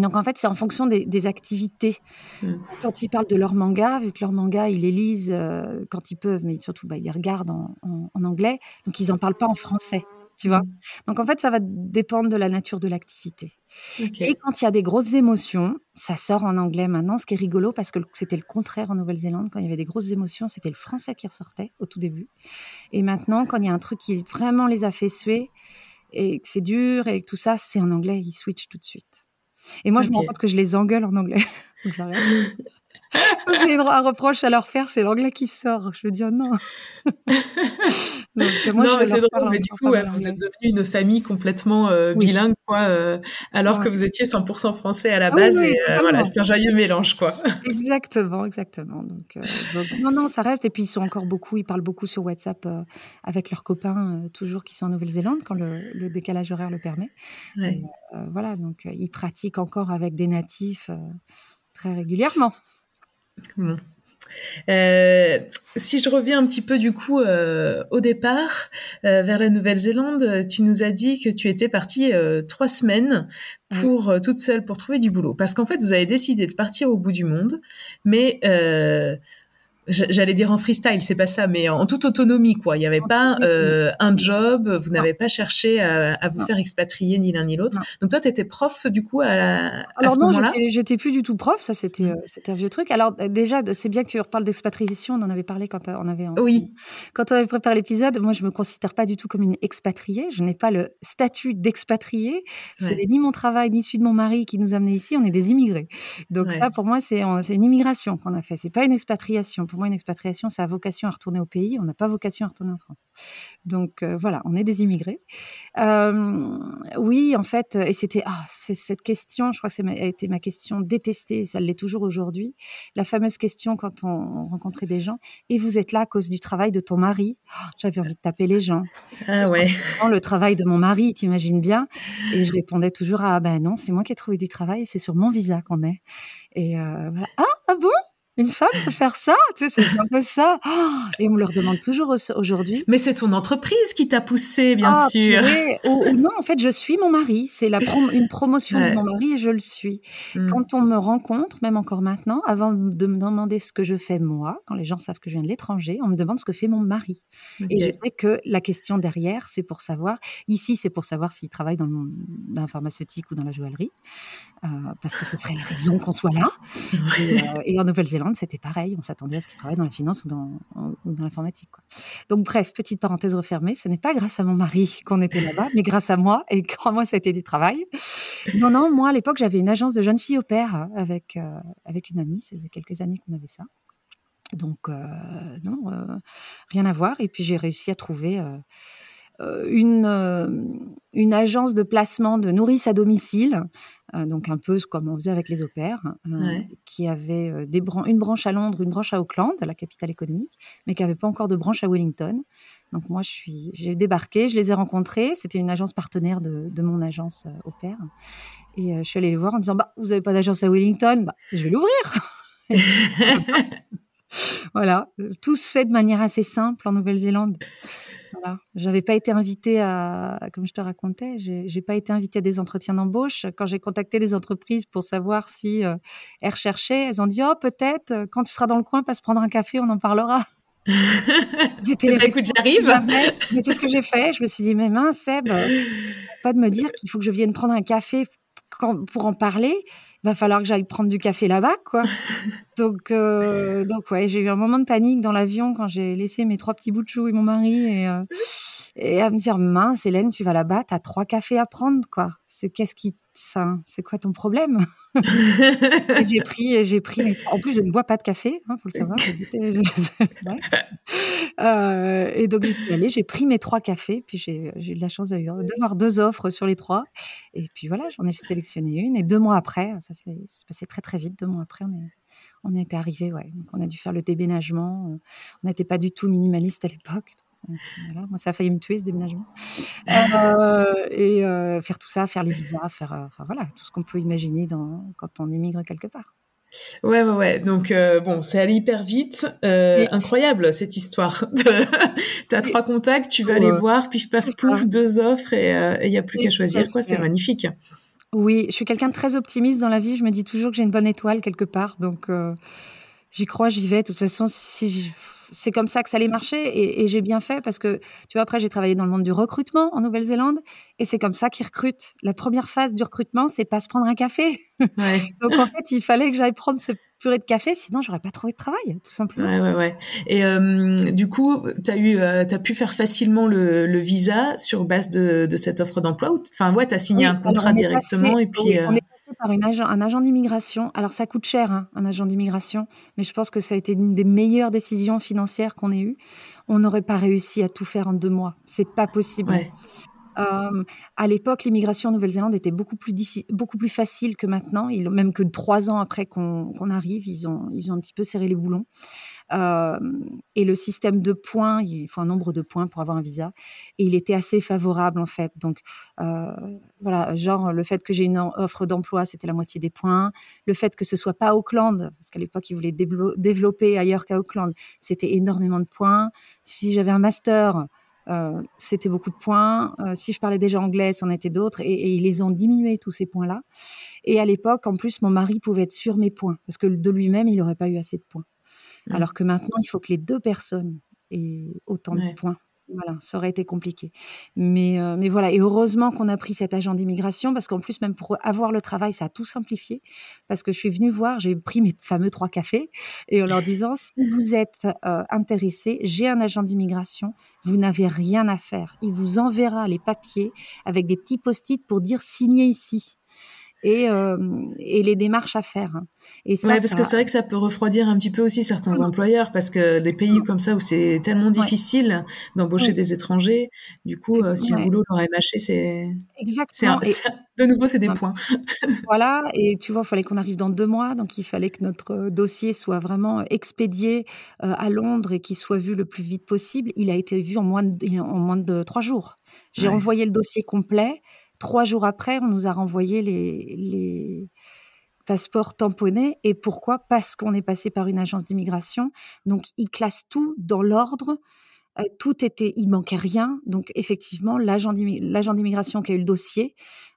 Donc en fait, c'est en fonction des, activités. Mm. Quand ils parlent de leur manga, vu que leur manga, ils les lisent euh, quand ils peuvent, mais surtout, bah, ils les regardent en, anglais, donc ils n'en parlent pas en français tu vois. Mmh. Donc en fait, ça va dépendre de la nature de l'activité. Et quand il y a des grosses émotions, ça sort en anglais maintenant, ce qui est rigolo parce que c'était le contraire en Nouvelle-Zélande. Quand il y avait des grosses émotions, c'était le français qui ressortait au tout début. Et maintenant, quand il y a un truc qui vraiment les a fait suer et que c'est dur et que tout ça, c'est en anglais, ils switchent tout de suite. Et moi, je me rends compte que je les engueule en anglais. J'ai un reproche à leur faire, c'est l'anglais qui sort. Je veux dire non. non, c'est drôle, mais du coup, vous êtes devenue une famille complètement euh, bilingue, quoi, euh, alors que vous étiez 100% français à la ah base. et euh, voilà, c'est un joyeux mélange, quoi. exactement, exactement. Donc, non, non, ça reste. Et puis, ils sont encore beaucoup, ils parlent beaucoup sur WhatsApp avec leurs copains, toujours qui sont en Nouvelle-Zélande, quand le, décalage horaire le permet. voilà, donc ils pratiquent encore avec des natifs très régulièrement. Euh, si je reviens un petit peu du coup euh, au départ euh, vers la Nouvelle-Zélande, tu nous as dit que tu étais partie trois semaines pour toute seule pour trouver du boulot. Parce qu'en fait vous avez décidé de partir au bout du monde, mais j'allais dire en freestyle, c'est pas ça, mais en toute autonomie, quoi. Il n'y avait pas euh, un job, vous n'avez pas cherché à, vous faire expatrier ni l'un ni l'autre. Donc toi, tu étais prof du coup à, à Alors ce non, moment-là? j'étais plus du tout prof, ça c'était mm. euh, un vieux truc. Alors déjà, c'est bien que tu reparles d'expatriation, on en avait parlé quand on avait oui. quand on avait préparé l'épisode. Moi, je me considère pas du tout comme une expatriée. Je n'ai pas le statut d'expatriée. Ce n'est ni mon travail ni celui de mon mari qui nous a amenés ici. On est des immigrés. Donc ça, pour moi, c'est une immigration qu'on a fait. C'est pas une expatriation. Pour moi, une expatriation, ça a vocation à retourner au pays. On n'a pas vocation à retourner en France. Donc euh, voilà, on est des immigrés. Euh, oui, en fait, et c'était ah, cette question, je crois que ça a été ma question détestée, ça l'est toujours aujourd'hui. La fameuse question quand on, rencontrait des gens, et vous êtes là à cause du travail de ton mari? Oh, J'avais envie de taper les gens. Ah ouais. Le travail de mon mari, t'imagines bien? Et je répondais toujours ah ben non, c'est moi qui ai trouvé du travail, c'est sur mon visa qu'on est. Et euh, voilà. Ah, ah bon? Une femme peut faire ça? Tu sais, c'est un peu ça. et on me le demande toujours aujourd'hui. Mais c'est ton entreprise qui t'a poussé, bien ah, sûr. ou, non, en fait, je suis mon mari. C'est la une promotion de mon mari et je le suis. Hmm. Quand on me rencontre, même encore maintenant, avant de me demander ce que je fais moi, quand les gens savent que je viens de l'étranger, on me demande ce que fait mon mari. Et je sais que la question derrière, c'est pour savoir. Ici, c'est pour savoir s'il travaille dans, le, dans la pharmaceutique ou dans la joaillerie, euh, parce que ce serait la raison qu'on soit là. Et, euh, et en Nouvelle-Zélande c'était pareil. On s'attendait à ce qu'il travaille dans la finance ou dans, l'informatique. Donc, bref, petite parenthèse refermée. Ce n'est pas grâce à mon mari qu'on était là-bas, mais grâce à moi. Et crois-moi, ça a été du travail. Non, non, moi, à l'époque, j'avais une agence de jeunes filles au père hein, avec, euh, avec une amie. Ça faisait quelques années qu'on avait ça. Donc, euh, non, euh, rien à voir. Et puis, j'ai réussi à trouver une, euh, une agence de placement de nourrice à domicile, euh, donc un peu comme on faisait avec les opères, qui avait des une branche à Londres, une branche à Auckland, la capitale économique, mais qui n'avait pas encore de branche à Wellington. Donc moi, je suis, j'ai débarqué, je les ai rencontrés. C'était une agence partenaire de, de mon agence au père. Et je suis allée les voir en disant, bah, vous n'avez pas d'agence à Wellington, bah, je vais l'ouvrir. voilà, tout se fait de manière assez simple en Nouvelle-Zélande. Voilà. J'avais pas été invitée à, comme je te racontais, j'ai pas été invitée à des entretiens d'embauche. Quand j'ai contacté les entreprises pour savoir si euh, elles recherchaient, elles ont dit oh peut-être euh, quand tu seras dans le coin, passe prendre un café, on en parlera. C'était bah, écoute, j'arrive. Mais c'est ce que j'ai fait. Je me suis dit mais mince Seb, euh, pas de me dire qu'il faut que je vienne prendre un café pour en parler va falloir que j'aille prendre du café là-bas, quoi. Donc, euh, donc ouais, j'ai eu un moment de panique dans l'avion quand j'ai laissé mes trois petits bouts de chou et mon mari et, euh, et à me dire mince Hélène tu vas là-bas t'as trois cafés à prendre quoi. C'est qu'est-ce qui ça c'est quoi ton problème? J'ai pris j'ai pris en plus je ne bois pas de café hein, faut le savoir euh, et donc je suis allée j'ai pris mes trois cafés puis j'ai eu de la chance d'avoir deux offres sur les trois. Et puis voilà j'en ai sélectionné une et deux mois après ça s'est passé très très vite deux mois après on est on était arrivé, ouais. Donc on a dû faire le déménagement. On n'était pas du tout minimaliste à l'époque. Voilà, moi, ça a failli me tuer ce déménagement. Euh, et euh, faire tout ça, faire les visas, faire, euh, enfin voilà, tout ce qu'on peut imaginer dans, quand on émigre quelque part. Ouais, ouais, ouais. Donc, bon, c'est allé hyper vite. Incroyable, cette histoire. tu as trois contacts, tu vas aller voir, puis paf, pouf, deux offres et il n'y a plus qu'à choisir. quoi, C'est magnifique. Oui, je suis quelqu'un de très optimiste dans la vie. Je me dis toujours que j'ai une bonne étoile quelque part. Donc, j'y crois, j'y vais. De toute façon, si c'est comme ça que ça allait marcher et, j'ai bien fait parce que, tu vois, après, j'ai travaillé dans le monde du recrutement en Nouvelle-Zélande et c'est comme ça qu'ils recrutent. La première phase du recrutement, c'est pas se prendre un café. Donc, en fait, il fallait que j'aille prendre ce purée de café, sinon j'aurais pas trouvé de travail, tout simplement. Ouais, ouais, ouais. Et euh, du coup, tu as eu, euh, as pu faire facilement le, visa sur base de, cette offre d'emploi. Enfin, ouais, tu as signé un contrat directement et puis. Euh, par une agent, un agent d'immigration. Alors ça coûte cher, hein, un agent d'immigration, mais je pense que ça a été une des meilleures décisions financières qu'on ait eues. On n'aurait pas réussi à tout faire en deux mois. C'est pas possible. Euh, à l'époque, l'immigration en Nouvelle-Zélande était beaucoup plus, beaucoup plus facile que maintenant. Même que trois ans après qu'on arrive, ils ont, ils ont un petit peu serré les boulons. Euh, et le système de points, il faut un nombre de points pour avoir un visa. Et il était assez favorable en fait. Donc euh, voilà, genre le fait que j'ai une offre d'emploi, c'était la moitié des points. Le fait que ce soit pas Auckland, parce qu'à l'époque ils voulaient développer ailleurs qu'à Auckland, c'était énormément de points. Si j'avais un master, euh, c'était beaucoup de points. si je parlais déjà anglais, c'en était d'autres. Et, et, ils les ont diminués, tous ces points-là. Et à l'époque, en plus, mon mari pouvait être sur mes points, parce que de lui-même, il n'aurait pas eu assez de points. Mmh. Alors que maintenant, il faut que les deux personnes aient autant de points. Voilà, ça aurait été compliqué. Mais, euh, mais voilà, et heureusement qu'on a pris cet agent d'immigration, parce qu'en plus, même pour avoir le travail, ça a tout simplifié. Parce que je suis venue voir, j'ai pris mes fameux trois cafés, et en leur disant, si vous êtes euh, intéressé, j'ai un agent d'immigration, vous n'avez rien à faire. Il vous enverra les papiers avec des petits post-it pour dire signez ici et, euh, et les démarches à faire. Et ça, parce que c'est vrai que ça peut refroidir un petit peu aussi certains employeurs, parce que des pays comme ça où c'est tellement difficile d'embaucher des étrangers, du coup, euh, si le boulot leur est mâché, c'est exactement. de nouveau, c'est des points. voilà, et tu vois, il fallait qu'on arrive dans deux mois, donc il fallait que notre euh, dossier soit vraiment expédié à Londres et qu'il soit vu le plus vite possible. Il a été vu en moins de, en moins de trois jours. J'ai envoyé le dossier complet. Trois jours après, on nous a renvoyé les, passeports tamponnés. Et pourquoi? Parce qu'on est passé par une agence d'immigration. Donc, ils classent tout dans l'ordre. Euh, tout était, il manquait rien. Donc, effectivement, l'agent d'immigration qui a eu le dossier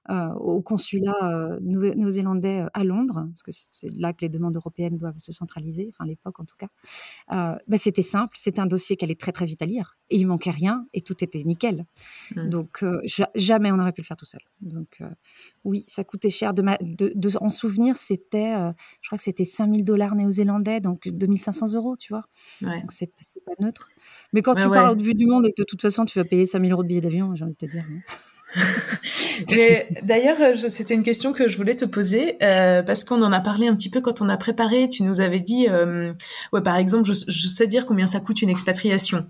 au consulat euh, néo-zélandais euh, à Londres, parce que c'est là que les demandes européennes doivent se centraliser, enfin à l'époque en tout cas, bah, c'était simple, c'était un dossier qui allait très très vite à lire, et il manquait rien, et tout était nickel. Mmh. Donc jamais on n'aurait pu le faire tout seul. Donc oui, ça coûtait cher. De, de, en souvenir, c'était, je crois que c'était 5000 dollars néo-zélandais, donc 2500 euros, tu vois. Donc c'est pas neutre. Mais quand tu parles au but du monde et que de toute façon tu vas payer 5000 euros de billets d'avion, j'ai envie de te dire. Hein. Mais d'ailleurs, c'était une question que je voulais te poser euh, parce qu'on en a parlé un petit peu quand on a préparé. Tu nous avais dit, euh, ouais, par exemple, je, sais dire combien ça coûte une expatriation.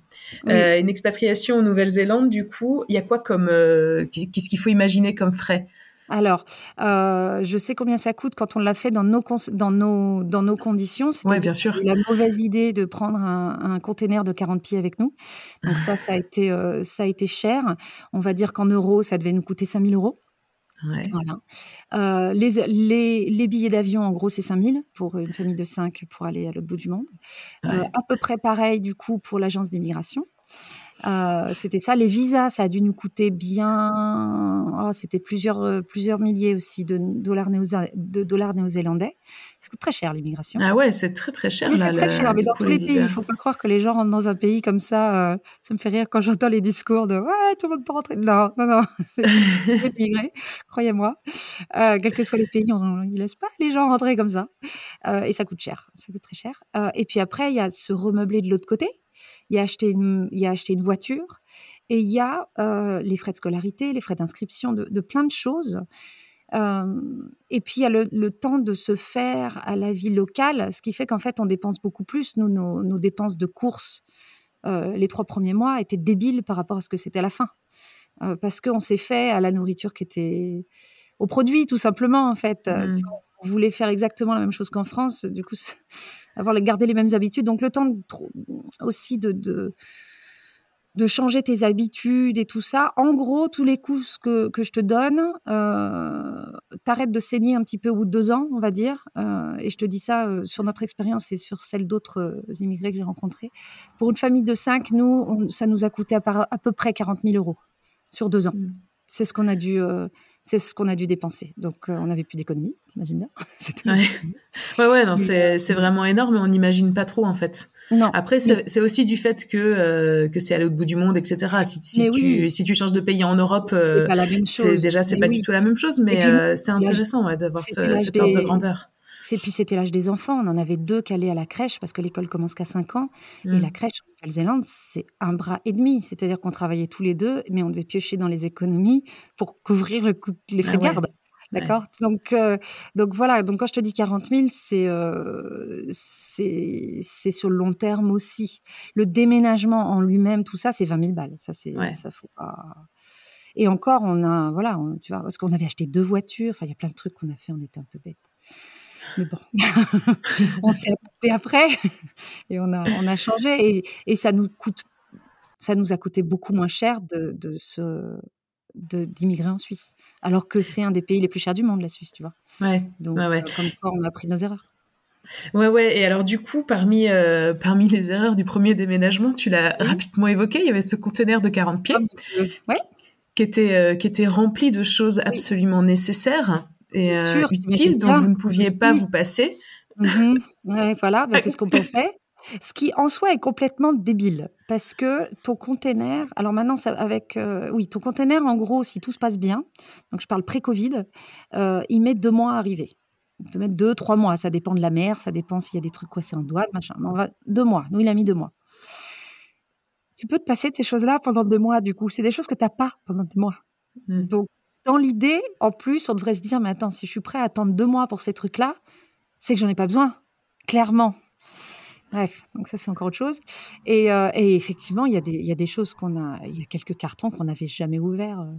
Euh, une expatriation en Nouvelle-Zélande, du coup, il y a quoi comme, qu'est-ce qu'il faut imaginer comme frais? Alors, euh, je sais combien ça coûte quand on l'a fait dans nos, dans nos, dans nos conditions. Oui, bien sûr. La mauvaise idée de prendre un, un, container de 40 pieds avec nous. Donc ça, ça a été, euh, ça a été cher. On va dire qu'en euros, ça devait nous coûter 5000 euros. Ouais. Voilà. Euh, les, les, les, billets d'avion, en gros, c'est 5000 pour une famille de 5 pour aller à l'autre bout du monde. À peu près pareil, du coup, pour l'agence d'immigration. Euh, c'était ça. Les visas, ça a dû nous coûter bien. Oh, c'était plusieurs, euh, plusieurs milliers aussi de dollars, de dollars néo-zélandais. Ça coûte très cher l'immigration. Ah ouais, c'est très très cher. c'est très cher, mais dans tous les, pays, il ne faut pas croire que les gens rentrent dans un pays comme ça. Euh, ça me fait rire quand j'entends les discours de ouais, tout le monde peut rentrer. Non, non, non, c'est immigrer, croyez-moi. quels que soient les pays, on, ils ne laissent pas les gens rentrer comme ça. et ça coûte cher, ça coûte très cher. et puis après, il y a se remeubler de l'autre côté il a acheté une, il a acheté une voiture Et il y a les frais de scolarité, les frais d'inscription, de, plein de choses. et puis il y a le, temps de se faire à la vie locale, ce qui fait qu'en fait on dépense beaucoup plus. Nous, nos, dépenses de courses les trois premiers mois étaient débiles par rapport à ce que c'était à la fin. parce qu'on s'est fait à la nourriture qui était au produit, tout simplement, en fait. Mmh. on voulait faire exactement la même chose qu'en France. Du coup, avoir gardé les mêmes habitudes. Donc, le temps aussi de, de, changer tes habitudes et tout ça. En gros, tous les coups que, que je te donne, euh, t'arrêtes de saigner un petit peu au bout de deux ans, on va dire. Euh, et je te dis ça euh, sur notre expérience et sur celle d'autres euh, immigrés que j'ai rencontrés. Pour une famille de cinq, nous, ça nous a coûté à, à, peu près 40 000 euros sur deux ans. Mmh. C'est ce qu'on a dû c'est ce qu'on a dû dépenser. Donc, euh, on n'avait plus d'économie, t'imagines bien ouais. ouais, ouais, non, c'est, c'est vraiment énorme, on n'imagine pas trop, en fait. Non. Après, c'est, aussi du fait que, euh, que c'est à l'autre bout du monde, etc. Si, si tu, si tu changes de pays en Europe, c'est euh, déjà, c'est pas du tout la même chose, mais c'est intéressant ouais, d'avoir ce, cet ordre de grandeur. Et puis c'était l'âge des enfants. On en avait deux qui allaient à la crèche parce que l'école commence qu'à 5 ans. Et mmh. la crèche en Nouvelle-Zélande, c'est un bras et demi. C'est-à-dire qu'on travaillait tous les deux, mais on devait piocher dans les économies pour couvrir le les frais de garde. D'accord? Donc, euh, donc voilà, donc quand je te dis 40 000, euh, c'est c'est sur le long terme aussi. Le déménagement en lui-même, tout ça, c'est 20 000 balles. Ça, c'est ça faut pas. Et encore, on a, voilà, tu vois, parce qu'on avait acheté deux voitures, enfin, il y a plein de trucs qu'on a fait, on était un peu bêtes. Mais bon, on s'est adapté après et on a, on a changé et, et, ça nous coûte, ça nous a coûté beaucoup moins cher de, de d'immigrer en Suisse, alors que c'est un des pays les plus chers du monde, la Suisse, tu vois. Ouais. Donc, ouais, ouais. Euh, comme quoi, on a pris nos erreurs. Ouais, ouais. Et alors, du coup, parmi, euh, parmi les erreurs du premier déménagement, tu l'as rapidement évoqué, il y avait ce conteneur de 40 pieds. ouais. Qui était, euh, qui était rempli de choses absolument nécessaires et euh, utile dont vous ne pouviez pas vous passer. Mhm. voilà, bah, c'est ce qu'on pensait. Ce qui en soi est complètement débile parce que ton container, alors maintenant ça, avec euh, oui ton container en gros si tout se passe bien, donc je parle pré-Covid, euh, il met deux mois à arriver. Il peut mettre deux trois mois, ça dépend de la mer, ça dépend s'il y a des trucs coincés en douane, machin. on va deux mois. Nous il a mis deux mois. Tu peux te passer de ces choses-là pendant deux mois du coup. C'est des choses que tu n'as pas pendant deux mois. Mmh. Donc dans l'idée, en plus, on devrait se dire, mais attends, si je suis prêt à attendre deux mois pour ces trucs-là, c'est que j'en ai pas besoin, clairement. Bref, donc ça c'est encore autre chose. Et, euh, effectivement, il y, a des, il y a des choses qu'on a, il y a quelques cartons qu'on n'avait jamais ouverts euh,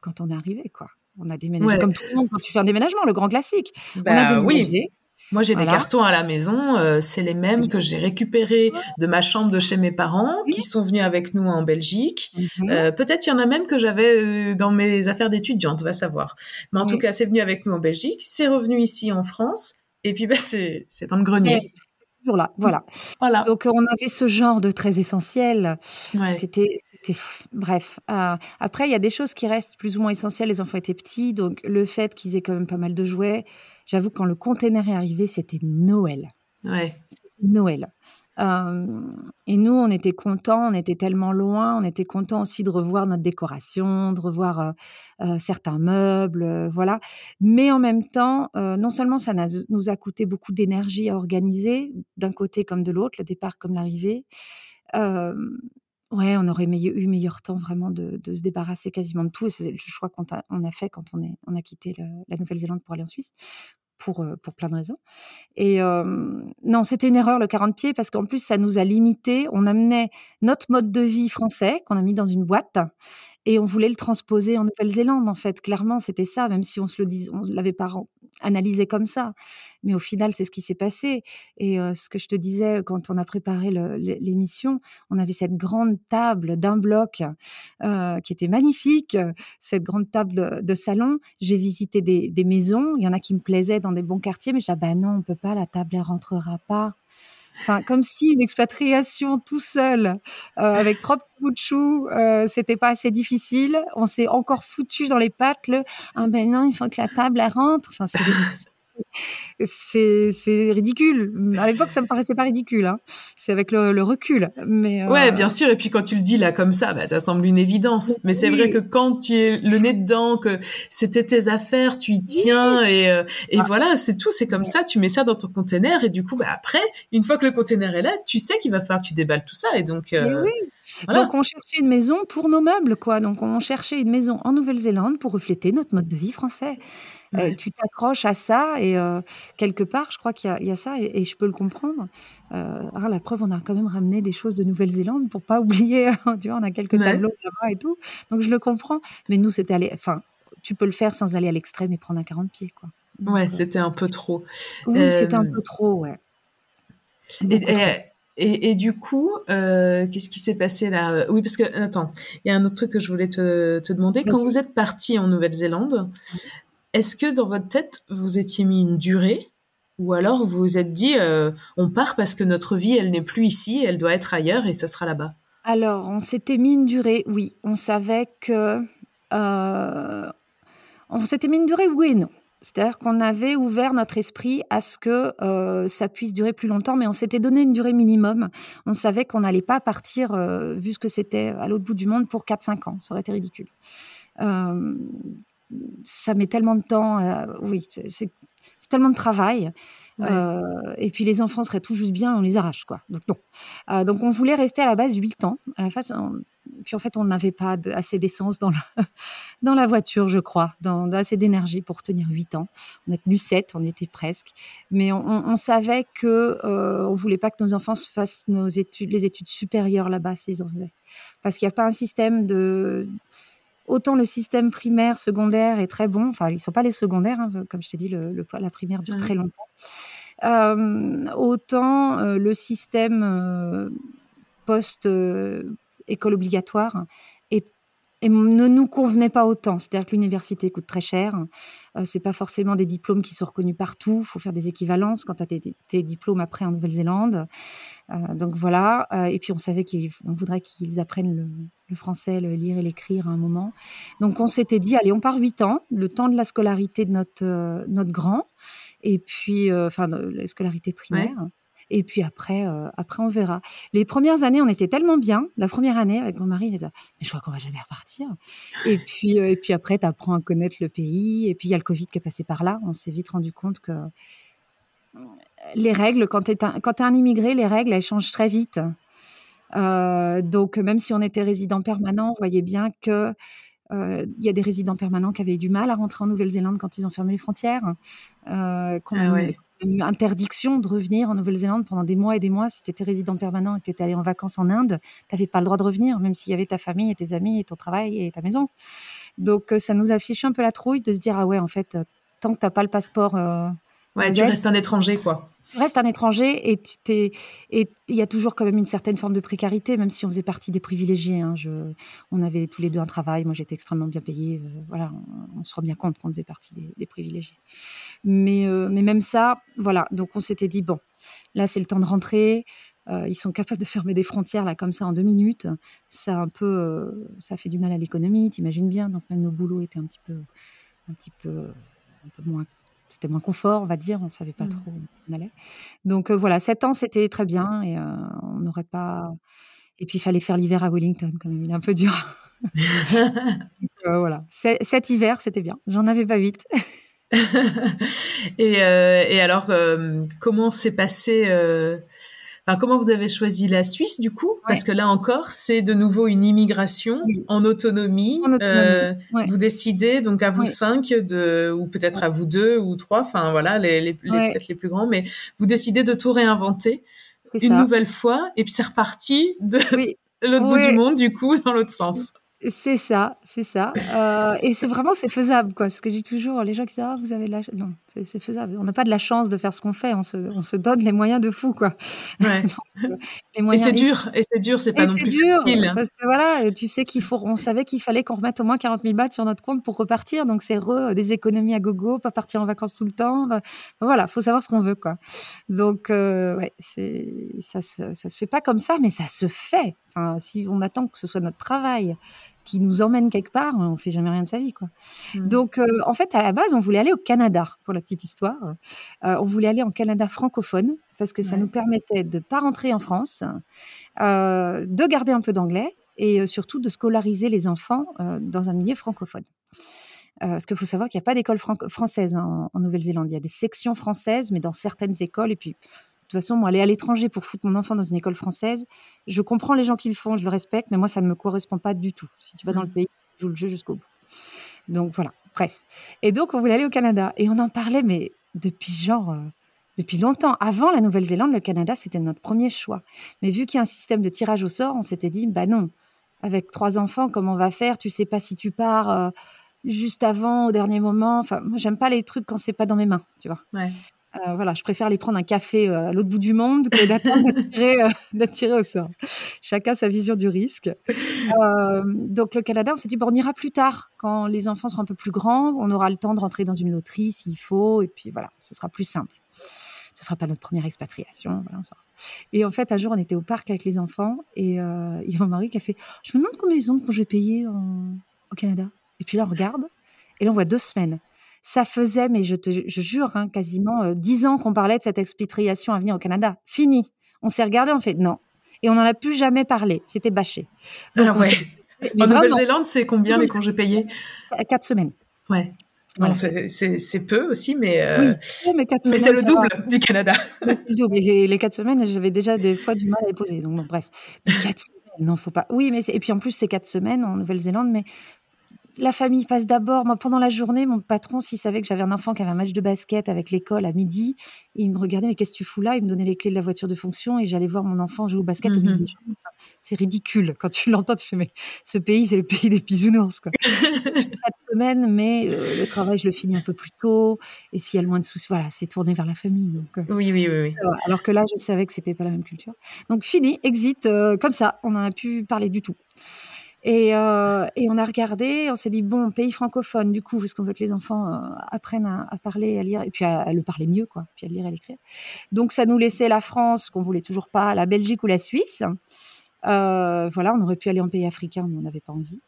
quand on est arrivé, quoi. On a déménagé comme tout le monde quand tu fais un déménagement, le grand classique. on a bah déménagé, oui. Moi, j'ai des cartons à la maison. Euh, c'est les mêmes que j'ai récupérés de ma chambre de chez mes parents, qui sont venus avec nous en Belgique. Mhm. Euh, peut-être il y en a même que j'avais euh, dans mes affaires d'étudiante, va savoir. Mais en tout cas, c'est venu avec nous en Belgique. C'est revenu ici en France. Et puis, bah, c'est dans le grenier. toujours là, voilà. voilà. Donc, on avait ce genre de très essentiel, ouais. qui était, bref. après, il y a des choses qui restent plus ou moins essentielles. Les enfants étaient petits, donc le fait qu'ils aient quand même pas mal de jouets j'avoue, quand le container est arrivé, c'était Noël. Ouais. Noël. Euh, et nous, on était contents, on était tellement loin, on était contents aussi de revoir notre décoration, de revoir euh, euh, certains meubles, voilà. Mais en même temps, non seulement ça nous a coûté beaucoup d'énergie à organiser, d'un côté comme de l'autre, le départ comme l'arrivée. Ouais, on aurait eu meilleur temps vraiment de, se débarrasser quasiment de tout. c'est le choix qu'on a, fait quand on, a quitté la Nouvelle-Zélande pour aller en Suisse pour, pour plein de raisons. Et non, c'était une erreur le 40 pieds parce qu'en plus, ça nous a limité. On amenait notre mode de vie français qu'on a mis dans une boîte et on voulait le transposer en Nouvelle-Zélande, en fait. Clairement, c'était ça, même si on se le on l'avait pas analysé comme ça. Mais au final, c'est ce qui s'est passé. Et euh, ce que je te disais quand on a préparé l'émission, on avait cette grande table d'un bloc euh, qui était magnifique, cette grande table de, salon. J'ai visité des, maisons. Il y en a qui me plaisaient dans des bons quartiers, mais je disais, bah non, on peut pas, la table, elle rentrera pas. Enfin, comme si une expatriation tout seul, euh, avec trois petits bouts de chou, euh, c'était pas assez difficile. On s'est encore foutu dans les pattes le ah ben non, il faut que la table elle rentre. C'est ridicule. À l'époque, ça me paraissait pas ridicule. Hein. C'est avec le, recul. Mais euh, ouais, bien sûr. Et puis quand tu le dis là comme ça, bah, ça semble une évidence. Mais, c'est vrai que quand tu es le nez dedans, que c'était tes affaires, tu y tiens et, euh, et ah. voilà, c'est tout. C'est comme ça. Tu mets ça dans ton conteneur et du coup, bah, après, une fois que le conteneur est là, tu sais qu'il va falloir que tu déballes tout ça. Et donc, euh, donc on cherchait une maison pour nos meubles, quoi. Donc on cherchait une maison en Nouvelle-Zélande pour refléter notre mode de vie français. Euh, tu t'accroches à ça et euh, quelque part, je crois qu'il y, a ça et, je peux le comprendre. Euh, ah, la preuve, on a quand même ramené des choses de Nouvelle-Zélande pour pas oublier. tu vois, on a quelques tableaux là-bas et tout, donc je le comprends. Mais nous, c'était aller. Enfin, tu peux le faire sans aller à l'extrême et prendre un 40 pieds, quoi. ouais, c'était un peu trop. Oui, c'était un peu trop, ouais. Et, et, du coup, euh, qu'est-ce qui s'est passé là? Oui, parce que attends, il y a un autre truc que je voulais te, te demander. Quand vous êtes parti en Nouvelle-Zélande, est-ce que dans votre tête vous étiez mis une durée, ou alors vous vous êtes dit euh, on part parce que notre vie elle n'est plus ici, elle doit être ailleurs et ça sera là-bas? Alors on s'était mis une durée, oui. On savait que euh, on s'était mis une durée, oui et non. C'est-à-dire qu'on avait ouvert notre esprit à ce que euh, ça puisse durer plus longtemps, mais on s'était donné une durée minimum. On savait qu'on n'allait pas partir, vu ce que c'était à l'autre bout du monde, pour 4-5 ans. Ça aurait été ridicule. Ça met tellement de temps. oui, c'est tellement de travail. et puis les enfants seraient tout juste bien, on les arrache, quoi. Donc non. donc on voulait rester à la base 8 ans. À la face, puis en fait, on n'avait pas assez d'essence dans, dans la voiture, je crois, dans, assez d'énergie pour tenir 8 ans. On a tenu 7, on était presque. Mais on, savait que euh, on voulait pas que nos enfants fassent nos études, les études supérieures là-bas s'ils en faisaient. Parce qu'il n'y a pas un système de... Autant le système primaire, secondaire est très bon. Enfin, ils ne sont pas les secondaires, hein, comme je t'ai dit, le, la primaire dure très longtemps. Euh, autant euh, le système euh, post école obligatoire et, ne nous convenait pas autant. C'est-à-dire que l'université coûte très cher. Euh, c'est pas forcément des diplômes qui sont reconnus partout. Il faut faire des équivalences quand tu as tes, diplômes après en Nouvelle-Zélande. Euh, donc voilà. Euh, et puis on savait qu'on voudrait qu'ils apprennent le, français, le lire et l'écrire à un moment. Donc on s'était dit, allez, on part huit ans, le temps de la scolarité de notre, notre grand, et puis, enfin, la scolarité primaire. Et puis après, euh, après, on verra. Les premières années, on était tellement bien. La première année, avec mon mari, il disait, mais je crois qu'on va jamais repartir. Et puis, euh, et puis après, tu apprends à connaître le pays. Et puis, il y a le Covid qui est passé par là. On s'est vite rendu compte que les règles, quand tu es, es, un immigré, les règles, elles changent très vite. Euh, donc, même si on était résident permanent, on voyait bien que il y a des résidents permanents qui avaient eu du mal à rentrer en Nouvelle-Zélande quand ils ont fermé les frontières. Euh, ah ouais interdiction de revenir en Nouvelle-Zélande pendant des mois et des mois. Si tu étais résident permanent et que tu étais allé en vacances en Inde, tu n'avais pas le droit de revenir, même s'il y avait ta famille et tes amis et ton travail et ta maison. Donc, euh, ça nous a fichu un peu la trouille de se dire, ah ouais, en fait, euh, tant que tu n'as pas le passeport. Euh, ouais, tu restes un étranger, quoi reste un étranger et il y a toujours quand même une certaine forme de précarité, même si on faisait partie des privilégiés. Hein. On avait tous les deux un travail, moi j'étais extrêmement bien payée. Euh, voilà, on, se rend bien compte qu'on faisait partie des, privilégiés. Mais, euh, mais même ça, voilà. Donc on s'était dit bon, là c'est le temps de rentrer. Euh, ils sont capables de fermer des frontières là comme ça en deux minutes. Ça un peu, ça fait du mal à l'économie, t'imagines bien. Donc même nos boulots étaient un petit peu moins c'était moins confort, on va dire, on ne savait pas mmh. trop où on allait. Donc voilà, 7 ans, c'était très bien et on n'aurait pas. Et puis il fallait faire l'hiver à Wellington quand même, il est un peu dur. voilà, cet hiver, c'était bien. J'en avais pas 8. et, et, alors, comment s'est passé comment vous avez choisi la Suisse du coup? Parce que là encore, c'est de nouveau une immigration en autonomie. Euh, vous décidez donc à vous cinq de, ou peut-être à vous deux ou trois, enfin voilà, les, les, peut-être les plus grands, mais vous décidez de tout réinventer une nouvelle fois et puis c'est reparti de l'autre bout du monde du coup dans l'autre sens. C'est ça, c'est ça. Euh, et c'est vraiment, c'est faisable, quoi. Ce que je dis toujours, les gens qui disent, ah, vous avez de la... Non, c'est faisable. On n'a pas de la chance de faire ce qu'on fait. On se, on se, donne les moyens de fou, quoi. Ouais. Euh, les moyens et c'est dur, et c'est dur, c'est pas non plus dur, facile. Parce que voilà, tu sais qu'il faut, on savait qu'il fallait qu'on remette au moins 40 000 bahts sur notre compte pour repartir. Donc c'est re, des économies à gogo, pas partir en vacances tout le temps. Bah, voilà, faut savoir ce qu'on veut, quoi. Donc, euh, ouais, ça se, ça se fait pas comme ça, mais ça se fait. Enfin, si on attend que ce soit notre travail qui nous emmène quelque part, on fait jamais rien de sa vie, quoi. Mm. Donc, euh, en fait, à la base, on voulait aller au Canada, pour la petite histoire. Euh, on voulait aller en Canada francophone parce que ça Ouais. nous permettait de pas rentrer en France, euh, de garder un peu d'anglais et surtout de scolariser les enfants dans un milieu francophone. Euh, parce qu'il faut savoir qu'il n'y a pas d'école française hein, en, en Nouvelle-Zélande. Il y a des sections françaises, mais dans certaines écoles. Et puis, toute façon, moi, aller à l'étranger pour foutre mon enfant dans une école française, je comprends les gens qui le font, je le respecte, mais moi, ça ne me correspond pas du tout. Si tu vas dans le Mhm. pays, tu joues le jeu jusqu'au bout. Donc voilà, bref. Et donc, on voulait aller au Canada. Et on en parlait, mais depuis genre. euh, depuis longtemps, avant la Nouvelle-Zélande, le Canada, c'était notre premier choix. Mais vu qu'il y a un système de tirage au sort, on s'était dit, bah non, avec trois enfants, comment on va faire? Tu sais pas si tu pars euh, juste avant, au dernier moment. Enfin, moi, j'aime pas les trucs quand c'est pas dans mes mains, tu vois. Ouais. Euh, voilà, je préfère aller prendre un café euh, à l'autre bout du monde que d'attendre tiré, euh, au sort. Chacun sa vision du risque. Donc le Canada, on s'est dit, bon, on ira plus tard, quand les enfants seront un peu plus grands, on aura le temps de rentrer dans une loterie s'il faut, et puis voilà, ce sera plus simple. Ce sera pas notre première expatriation. Et en fait, un jour, on était au parc avec les enfants, et euh, il y a mon mari qui a fait, je me demande combien ils ont quand je vais payer en- au Canada? Et puis là, on regarde, et là, on voit deux semaines. Ça faisait, mais je te je jure, hein, quasiment euh, dix ans qu'on parlait de cette expatriation à venir au Canada. Fini. On s'est regardé, on fait non. Et on n'en a plus jamais parlé. C'était bâché. Donc, Alors on ouais. En Nouvelle-Zélande, c'est combien les congés payés? Quatre semaines. Ouais. Voilà. C'est- peu aussi, mais, euh, Oui, mais quatre mais c'est le va. double du Canada. Le double. Et Les, quatre semaines, j'avais déjà des fois du mal à les poser. Donc, bon, bref. Quatre semaines, non, faut pas. Oui, mais et puis en plus, c'est quatre semaines en Nouvelle-Zélande, mais la famille passe d'abord. Moi, pendant la journée, mon patron, s'il savait que j'avais un enfant qui avait un match de basket avec l'école à midi, il me regardait, mais qu'est-ce que tu fous là? Il me donnait les clés de la voiture de fonction et j'allais voir mon enfant jouer au basket au milieu des gens. Enfin, c'est ridicule. Quand tu l'entends, tu fais, mais ce pays, c'est le pays des bisounours. Quoi. J'ai quatre semaines, mais euh, le travail, je le finis un peu plus tôt. Et s'il y a le moins de soucis, voilà, c'est tourné vers la famille. Donc, euh, Oui, oui, oui. oui. Alors que là, je savais que c'était pas la même culture. Donc fini, exit, euh, comme ça, on n'en a pu parler du tout. Et, euh, et on a regardé, on s'est dit, bon, pays francophone, du coup, parce qu'on veut que les enfants euh, apprennent à, parler, à lire, et puis à, le parler mieux, quoi, puis à lire et à l'écrire. Donc ça nous laissait la France, qu'on voulait toujours pas, la Belgique ou la Suisse. Euh, voilà, on aurait pu aller en pays africain, mais on n'avait pas envie.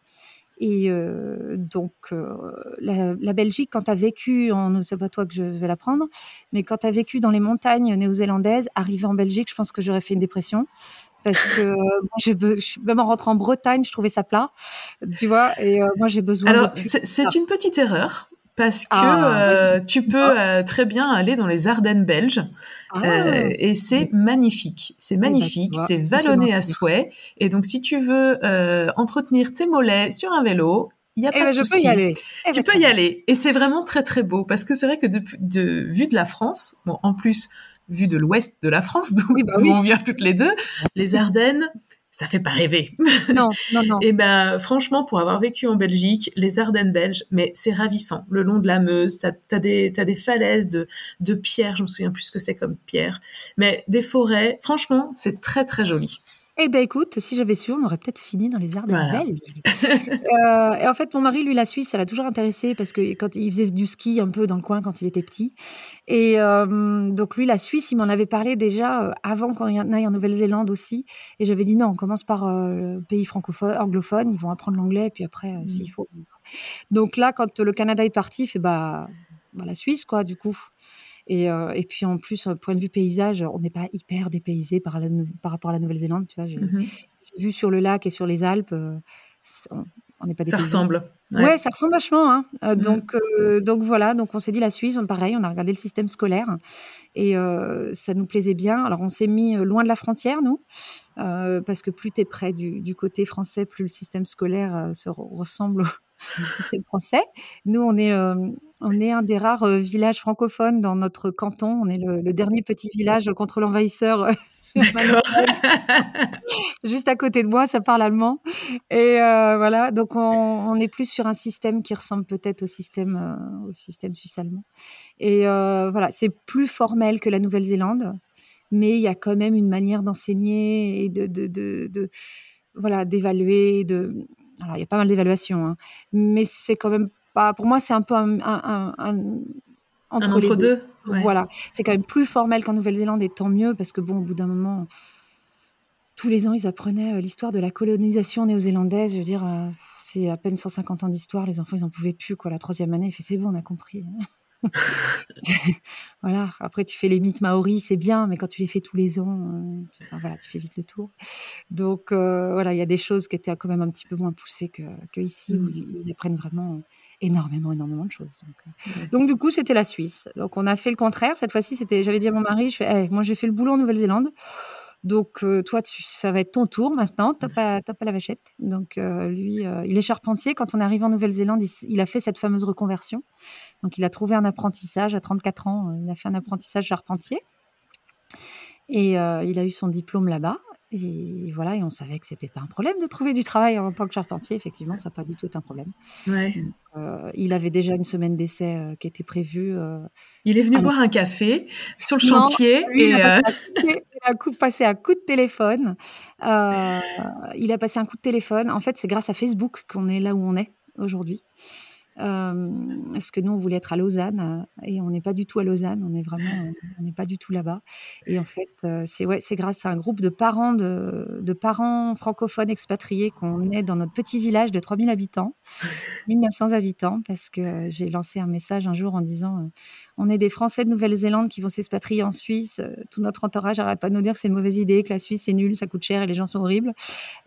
Et donc, la, Belgique, quand tu as vécu, en, c'est pas toi que je vais l'apprendre, mais quand tu as vécu dans les montagnes néo-zélandaises, arriver en Belgique, je pense que j'aurais fait une dépression. Parce que euh, moi, je- même en rentrant en Bretagne, je trouvais ça plat, tu vois, et euh, moi j'ai besoin Alors, de... c'est une petite erreur parce que Ah, euh, vas-y. tu peux euh, très bien aller dans les Ardennes belges Ah, euh, et c'est magnifique. C'est bah, magnifique, c'est vallonné à souhait. Et donc, si tu veux euh, entretenir tes mollets sur un vélo, il n'y a eh pas ben, de je souci. peux y aller. Eh Tu ben, peux y aller. Et c'est vraiment très très beau parce que c'est vrai que de, de vue de la France, bon, en plus, vue de l'ouest de la France, d'où Oui, bah d'où oui. on vient toutes les deux, les Ardennes, ça fait pas rêver. Non, non, non. Et ben, franchement, pour avoir vécu en Belgique, les Ardennes belges, mais c'est ravissant. Le long de la Meuse, t'as as des, des falaises de, de pierres, je me souviens plus ce que c'est comme pierre, mais des forêts. Franchement, c'est très très joli. Eh ben écoute, si j'avais su, on aurait peut-être fini dans les Ardennes Voilà. belges. Euh, et en fait, mon mari, lui, la Suisse, ça l'a toujours intéressé parce que quand il faisait du ski un peu dans le coin quand il était petit. Et euh, donc lui, la Suisse, il m'en avait parlé déjà euh, avant qu'on aille en Nouvelle-Zélande aussi. Et j'avais dit non, on commence par euh, pays francophone, anglophone, ils vont apprendre l'anglais, et puis après, euh, s'il faut. Donc là, quand le Canada est parti, il fait bah, bah, la Suisse, quoi, du coup. Et, euh, et puis en plus, euh, point de vue paysage, on n'est pas hyper dépaysé par, la, par rapport à la Nouvelle-Zélande, tu vois. J'ai j'ai vu sur le lac et sur les Alpes, euh, on n'est pas Ça dépaysé. ressemble. Ouais. ça ressemble vachement. Hein. Euh, Mhm. donc, euh, donc voilà, donc on s'est dit la Suisse, on- pareil, on a regardé le système scolaire et ça nous plaisait bien. Alors on s'est mis loin de la frontière, nous, parce que plus tu es près du, du côté français, plus le système scolaire se re- ressemble au système français. Nous, on est, euh, on est un des rares euh, villages francophones dans notre canton. On est le, le dernier petit village contre l'envahisseur. euh, juste à côté de moi, ça parle allemand. Et euh, voilà, donc on, on est plus sur un système qui ressemble peut-être au système, au système suisse-allemand. Et voilà, c'est plus formel que la Nouvelle-Zélande, mais il y a quand même une manière d'enseigner et de, de, de, de- voilà, d'évaluer. De... Alors, il y a pas mal d'évaluations, hein, mais c'est quand même pas. Pour moi, c'est un peu un, un- un- un- entre, les deux. deux. ouais. Voilà, c'est quand même plus formel qu'en Nouvelle-Zélande et tant mieux parce que bon, au bout d'un moment, tous les ans, ils apprenaient l'histoire de la colonisation néo-zélandaise. Je veux dire, c'est à peine 150 ans d'histoire. Les enfants, ils en pouvaient plus. Quoi. La troisième année, il fait c'est bon, on a compris. voilà. Après, tu fais les mythes maoris, c'est bien, mais quand tu les fais tous les ans, euh, voilà, tu fais vite le tour. Donc euh, voilà, il y a des choses qui étaient quand même un petit peu moins poussées que, ici, où mmh. ils apprennent vraiment énormément, énormément de choses. Donc, euh. donc du coup, c'était la Suisse. Donc on a fait le contraire. Cette fois-ci, c'était, j'avais dit à mon mari, je fais, moi j'ai fait le boulot en Nouvelle-Zélande. Donc, euh, toi, tu, ça va être ton tour maintenant. Tu n'as pas, pas, la vachette. Donc, euh, lui, euh, il est charpentier. Quand on est arrivé en Nouvelle-Zélande, il, a fait cette fameuse reconversion. Donc, il a trouvé un apprentissage à 34 ans. Il a fait un apprentissage charpentier. Et il a eu son diplôme là-bas. Et voilà, et on savait que c'était pas un problème de trouver du travail en tant que charpentier. Effectivement, ça n'a pas du tout été un problème. il avait déjà une semaine d'essai qui était prévue. il est venu boire un café sur le chantier et a passé un coup de téléphone. Euh, il a passé un coup de téléphone. En fait, c'est grâce à Facebook qu'on est là où on est aujourd'hui. Euh, parce que nous, on voulait être à Lausanne et on n'est pas du tout à Lausanne, on est vraiment, on n'est pas du tout là-bas. Et en fait, euh, c'est ouais, grâce à un groupe de parents de, parents francophones expatriés qu'on est dans notre petit village de 3000 habitants, 1900 habitants, parce que j'ai lancé un message un jour en disant euh, on est des Français de Nouvelle-Zélande qui vont s'expatrier en Suisse. Tout notre entourage n'arrête pas de nous dire que c'est une mauvaise idée, que la Suisse c'est nul, ça coûte cher et les gens sont horribles.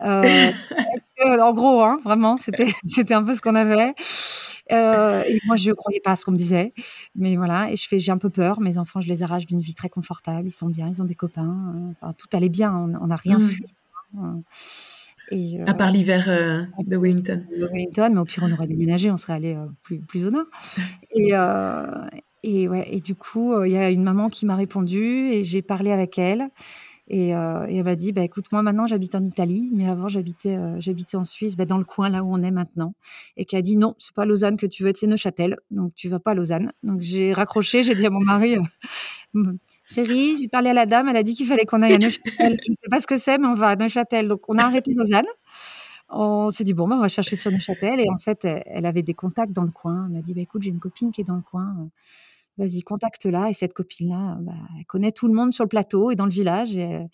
en gros, hein, vraiment, c'était c'était un peu ce qu'on avait. Euh, et moi, je ne croyais pas à ce qu'on me disait. Mais voilà, et je fais, j'ai un peu peur. Mes enfants, je les arrache d'une vie très confortable. Ils sont bien, ils ont des copains. Enfin, tout allait bien. On n'a rien mmh. fui. Et, à part l'hiver euh, de Wellington. De Wellington, mais au pire, on aurait déménagé, on serait allé euh, plus, plus au nord. Et, et, du coup, il y a une maman qui m'a répondu et j'ai parlé avec elle. Euh, et, elle m'a dit, bah, écoute, moi maintenant j'habite en Italie, mais avant j'habitais, euh, j'habitais en Suisse, bah, dans le coin là où on est maintenant. Et qui a dit, non, c'est pas Lausanne que tu veux être, c'est Neuchâtel, donc tu vas pas à Lausanne. Donc j'ai raccroché, j'ai dit à mon mari, euh, chérie, j'ai parlé à la dame, elle a dit qu'il fallait qu'on aille à Neuchâtel. Je sais pas ce que c'est, mais on va à Neuchâtel. Donc on a arrêté Lausanne. On s'est dit, bon, bah, on va chercher sur Neuchâtel. Et en fait, elle, avait des contacts dans le coin. Elle m'a dit, bah, écoute, j'ai une copine qui est dans le coin vas-y, contacte-la. Et cette copine-là, bah, elle connaît tout le monde sur le plateau et dans le village. Et,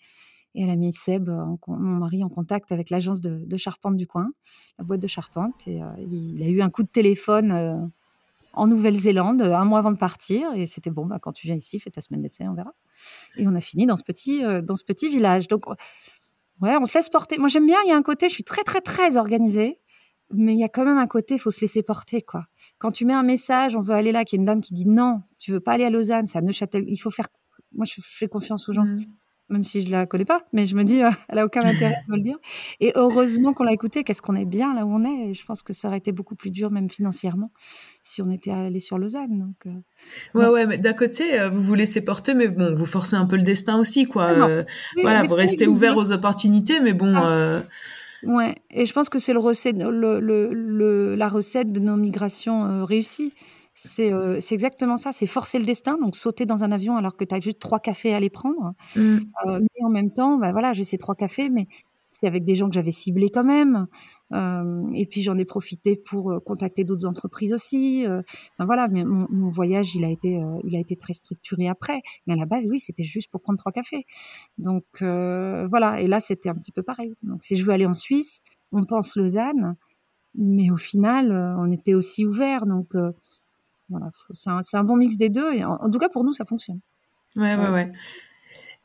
elle a mis Seb, mon mari, en contact avec l'agence de, charpente du coin, la boîte de charpente. Et euh, il a eu un coup de téléphone euh, en Nouvelle-Zélande un mois avant de partir. Et c'était bon, bah, quand tu viens ici, fais ta semaine d'essai, on verra. Et on a fini dans ce petit, euh, dans ce petit village. Donc, ouais, on se laisse porter. Moi, j'aime bien, il y a un côté, je suis très, très, très organisée. Mais il y a quand même un côté, il faut se laisser porter, quoi. Quand tu mets un message, on veut aller là, qu'il y a une dame qui dit non, tu veux pas aller à Lausanne, c'est à Neuchâtel. Il faut faire. Moi, je fais confiance aux gens, mmh. même si je la connais pas, mais je me dis, euh, elle a aucun intérêt de me le dire. Et heureusement qu'on l'a écouté, qu'est-ce qu'on est bien là où on est. Et je pense que ça aurait été beaucoup plus dur, même financièrement, si on était allé sur Lausanne. Donc, euh, ouais, ouais, mais d'un côté, euh, vous vous laissez porter, mais bon, vous forcez un peu le destin aussi, quoi. voilà, vous restez ouvert aux opportunités, mais bon. Ah. Ouais, et je pense que c'est le recette, le, le, la recette de nos migrations euh, réussies. Euh, c'est exactement ça, c'est forcer le destin, donc sauter dans un avion alors que tu as juste trois cafés à aller prendre. Mmh. Euh, mais en même temps, bah voilà, j'ai ces trois cafés, mais c'est avec des gens que j'avais ciblés quand même. Et puis j'en ai profité pour contacter d'autres entreprises aussi. Euh, voilà, mais mon, mon, voyage, il a été, il a été très structuré après. Mais à la base, oui, c'était juste pour prendre trois cafés. Donc voilà. Et là, c'était un petit peu pareil. Donc si je veux aller en Suisse, on pense Lausanne, mais au final, on était aussi ouvert. Donc voilà, c'est un, un, bon mix des deux. Et en, en, tout cas, pour nous, ça fonctionne. Ouais, ouais, ouais.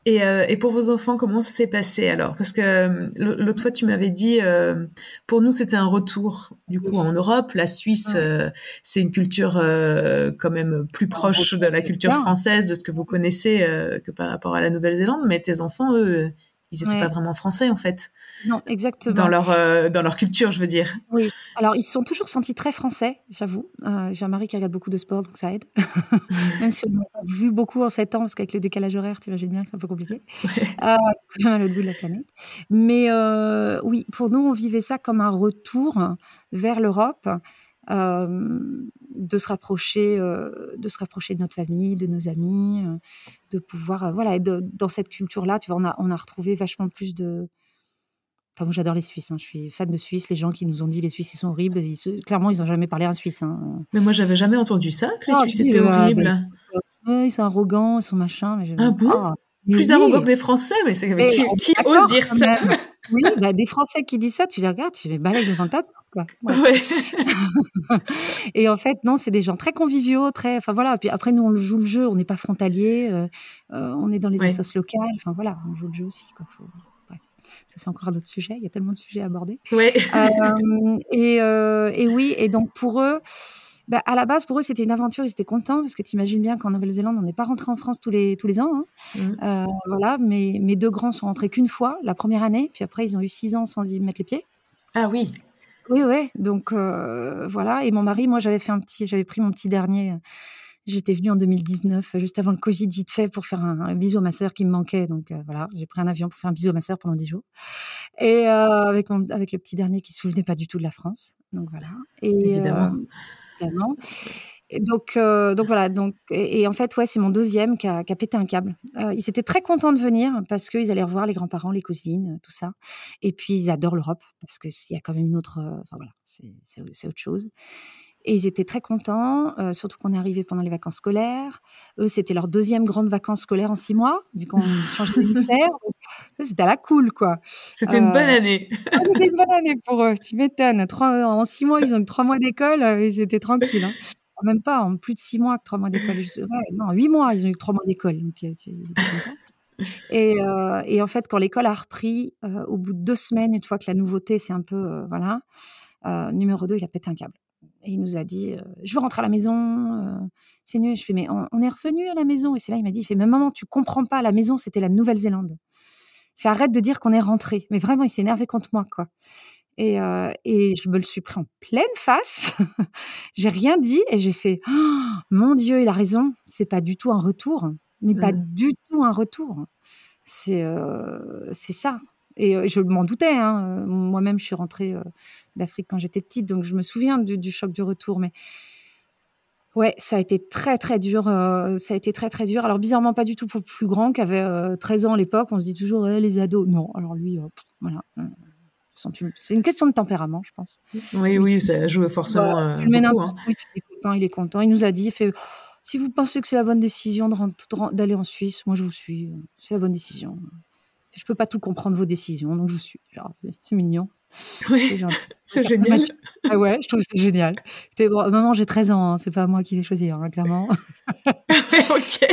Et, euh, et, pour vos enfants, comment ça s'est passé alors? Parce que euh, l'autre fois, tu m'avais dit, euh, pour nous, c'était un retour du coup en Europe. La Suisse, euh, c'est une culture euh, quand même plus proche de la culture française, de ce que vous connaissez que par rapport à la Nouvelle-Zélande. Mais tes enfants, eux, ils n'étaient pas vraiment français en fait. Non, exactement. Dans leur, euh, dans leur culture, je veux dire. Oui. Alors, ils se sont toujours sentis très français, j'avoue. Euh, j'ai un mari qui regarde beaucoup de sport, donc ça aide. Même si on a vu beaucoup en 7 ans, parce qu'avec le décalage horaire, tu imagines bien que c'est un peu compliqué. Euh, le bout de la planète. Mais euh, oui, pour nous, on vivait ça comme un retour vers l'Europe. Euh, de se rapprocher, euh, de se rapprocher de notre famille, de nos amis, euh, de pouvoir, voilà, dans cette culture-là, tu vois, on a, on a retrouvé vachement plus de, Enfin, moi, j'adore les Suisses. Hein. Je suis fan de Suisse. Les gens qui nous ont dit les Suisses, ils sont horribles. Clairement, ils n'ont jamais parlé à un Suisse. Hein. Mais moi, j'avais jamais entendu ça, que les ah, Suisses étaient horribles. ils sont arrogants, ils sont machins. Mais ah bon? ah, plus arrogants que des Français, mais c'est qui, qui ose dire ça Oui, bah, des Français qui disent ça, tu les regardes, tu les balais devant ta quoi. et en fait, non, c'est des gens très conviviaux, très, enfin voilà. Puis après, nous, on joue le jeu, on n'est pas frontalier, euh, euh, on est dans les ouais. locales, enfin voilà, on joue le jeu aussi, quoi. Faut... Ça, c'est encore un autre sujet. Il y a tellement de sujets à aborder. Euh, et, et oui, et donc pour eux, bah, à la base, pour eux, c'était une aventure. Ils étaient contents parce que tu imagines bien qu'en Nouvelle-Zélande, on n'est pas rentré en France tous les, tous les ans. Hein. Mmh. Euh, voilà, mais mes deux grands sont rentrés qu'une fois, la première année. Puis après, ils ont eu six ans sans y mettre les pieds. Ah oui. Oui, oui. Donc euh, voilà. Et mon mari, moi, j'avais fait un petit, j'avais pris mon petit dernier. J'étais venue en 2019, juste avant le Covid, vite fait, pour faire un, un bisou à ma sœur qui me manquait. Donc euh, voilà, j'ai pris un avion pour faire un bisou à ma sœur pendant dix jours. Et euh, avec, mon, avec le petit dernier qui ne se souvenait pas du tout de la France. Donc voilà. Et, Évidemment. Euh, donc, donc voilà. Donc, et, en fait, ouais, c'est mon deuxième qui a, pété un câble. Euh, ils étaient très contents de venir parce qu'ils allaient revoir les grands-parents, les cousines, tout ça. Et puis, ils adorent l'Europe parce qu'il y a quand même une autre. Euh, enfin voilà, c'est autre chose. Et ils étaient très contents, surtout qu'on est arrivé pendant les vacances scolaires. Eux, c'était leur deuxième grande vacances scolaires en six mois, vu qu'on changeait d'hémisphère. C'était à la cool, quoi. C'était une bonne année. c'était une bonne année pour eux, tu m'étonnes. En six mois, ils ont eu trois mois d'école, ils étaient tranquilles. Hein. Même pas, en plus de six mois que trois mois d'école. Ouais, non, huit mois, ils ont eu trois mois d'école. Et, euh, et, en fait, quand l'école a repris, euh, au bout de deux semaines, une fois que la nouveauté, c'est un peu, euh, voilà, numéro 2, il a pété un câble. Et il nous a dit, euh, je veux rentrer à la maison, c'est nul. Je fais, mais on, on est revenu à la maison. Et c'est là, il m'a dit, il fait, mais maman, tu comprends pas, la maison, c'était la Nouvelle-Zélande. Il fait, arrête de dire qu'on est rentré. Mais vraiment, il s'est énervé contre moi, quoi. Et, euh, et, je me le suis pris en pleine face. j'ai rien dit et j'ai fait oh, Mon Dieu, il a raison. C'est pas du tout un retour, mais mmh. pas du tout un retour. C'est euh, c'est ça. Et euh, je m'en doutais. Hein. Moi-même, je suis rentrée euh, d'Afrique quand j'étais petite, donc je me souviens du, du, choc du retour. Mais ouais, ça a été très très dur. Euh, ça a été très très dur. Alors bizarrement, pas du tout pour le plus grand qui avait 13 ans à l'époque. On se dit toujours eh, les ados. Non, alors lui, voilà c'est une question de tempérament, je pense. Oui, oui, ça joue forcément. Voilà, tu le mets n'importe où, il est content, il est content. Il nous a dit, il fait, si vous pensez que c'est la bonne décision d'aller en Suisse, moi je vous suis. C'est la bonne décision. Je peux pas tout comprendre vos décisions, donc je vous suis. C'est mignon. Oui, c'est génial. Ah ouais, je trouve que c'est génial. Bon, maman, j'ai 13 ans, hein, c'est pas moi qui vais choisir, hein, clairement. ok. Ça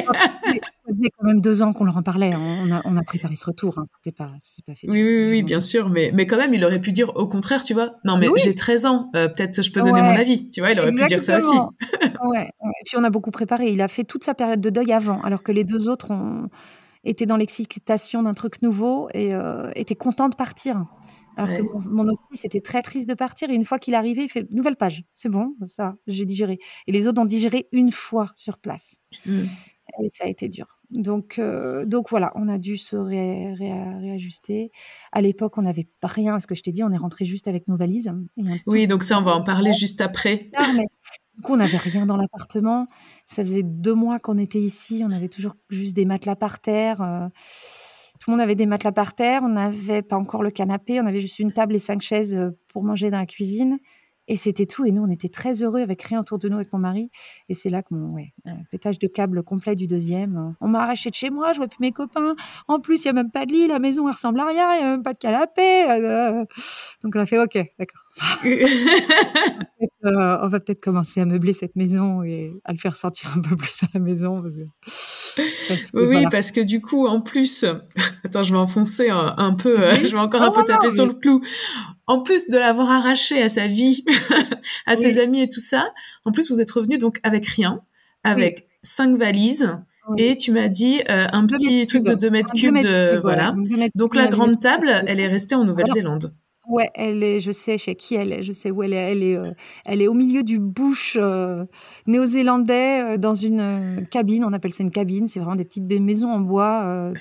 faisait quand même deux ans qu'on leur en parlait. Hein. On, a, on a préparé ce retour. Hein. C'était pas, pas fait. Oui, oui, oui, bien sûr. Mais, mais quand même, il aurait pu dire au contraire, tu vois. Non, mais oui. j'ai 13 ans. Euh, peut-être je peux donner ouais. mon avis. Tu vois, il aurait Exactement. pu dire ça aussi. ouais. Et puis on a beaucoup préparé. Il a fait toute sa période de deuil avant, alors que les deux autres ont été dans l'excitation d'un truc nouveau et euh, étaient contents de partir. Alors ouais. que mon, mon autre fils était très triste de partir. Et une fois qu'il est arrivé, il fait nouvelle page. C'est bon, ça, j'ai digéré. Et les autres ont digéré une fois sur place. Mm. Et ça a été dur. Donc, euh, donc voilà, on a dû se ré, ré, réajuster. À l'époque, on n'avait rien. Ce que je t'ai dit, on est rentré juste avec nos valises. Oui, donc ça, on va en parler juste après. Non, mais, du coup, on n'avait rien dans l'appartement. Ça faisait deux mois qu'on était ici. On avait toujours juste des matelas par terre. Euh, tout le monde avait des matelas par terre. On n'avait pas encore le canapé. On avait juste une table et cinq chaises euh, pour manger dans la cuisine. Et c'était tout. Et nous, on était très heureux avec rien autour de nous avec mon mari. Et c'est là que mon ouais, pétage de câble complet du deuxième. On m'a arraché de chez moi, je vois plus mes copains. En plus, il n'y a même pas de lit, la maison, elle ressemble à rien, il n'y a même pas de canapé. Euh, donc on a fait OK, d'accord. euh, on va peut-être commencer à meubler cette maison et à le faire sentir un peu plus à la maison. Parce que, parce que, oui, voilà. parce que du coup, en plus, attends, je vais enfoncer un, un peu, je vais encore un oh, peu taper non, sur mais... le clou. En plus de l'avoir arraché à sa vie, à oui. ses amis et tout ça, en plus, vous êtes revenu donc avec rien, avec oui. cinq valises. Oui. Et tu m'as dit euh, un petit truc de 2 mètres cubes, de, voilà. Donc la grande table, elle est restée en Nouvelle-Zélande. Ouais, elle est, je sais chez qui elle est, je sais où elle est. Elle est, euh, elle est au milieu du bush euh, néo-zélandais euh, dans une cabine. On appelle ça une cabine. C'est vraiment des petites maisons en bois.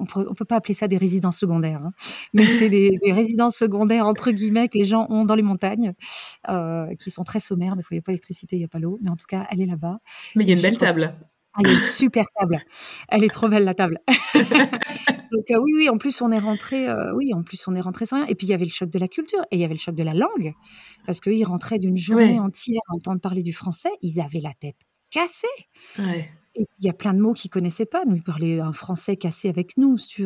Euh, on peut, on peut pas appeler ça des résidences secondaires, hein, mais c'est des, des, résidences secondaires entre guillemets que les gens ont dans les montagnes, qui sont très sommaires. Des fois, il n'y a pas d'électricité, il n'y a pas l'eau, mais en tout cas, elle est là-bas. Mais il y a une belle table. Ah, il y a une super table. Elle est trop belle la table. Donc euh, oui, oui. En plus, on est rentré. Euh, oui, en plus, on est rentré sans rien. Et puis il y avait le choc de la culture et il y avait le choc de la langue, parce qu'ils rentraient d'une journée ouais. entière à entendre parler du français. Ils avaient la tête cassée. Ouais. Et il y a plein de mots qu'ils connaissaient pas. Nous, ils parlaient un français cassé avec nous, si.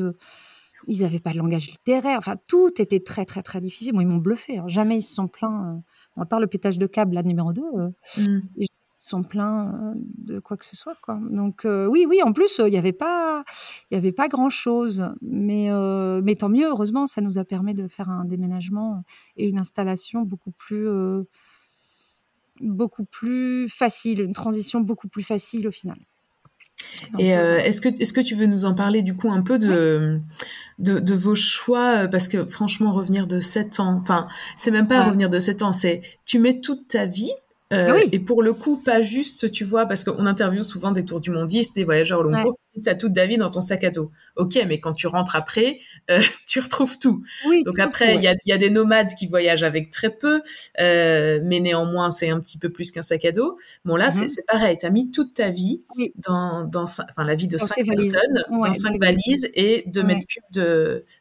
Ils n'avaient pas de langage littéraire. Enfin, tout était très, très, très difficile. Moi, ils m'ont bluffé. hein. Jamais ils se sont plaints. euh, à part le pétage de câble, là, numéro 2, Mm. ils se sont plaints euh, de quoi que ce soit. Quoi. Donc, euh, oui, oui, en plus, euh, il n'y avait pas, il y avait pas grand-chose. Mais, euh, mais tant mieux, heureusement, ça nous a permis de faire un déménagement et une installation beaucoup plus, euh, beaucoup plus facile, une transition beaucoup plus facile au final. Et euh, est-ce que est-ce que tu veux nous en parler du coup un peu de de, de vos choix euh, parce que franchement revenir de 7 ans, enfin c'est même pas Ouais. revenir de 7 ans, c'est tu mets toute ta vie euh, Ah oui. et pour le coup pas juste tu vois parce qu'on interviewe souvent des tours du mondistes, des voyageurs au long Ouais. cours, tu as toute ta vie dans ton sac à dos. Ok, mais quand tu rentres après, euh, tu retrouves tout. oui, Donc à après, il y, a, il y a des nomades qui voyagent avec très peu, euh, mais néanmoins, c'est un petit peu plus qu'un sac à dos. Bon, là, Mhm. c'est c'est pareil. Tu as mis toute ta vie Oui. dans, enfin, la vie de Dans cinq personnes, Ouais, dans cinq valises et deux Ouais. mètres cubes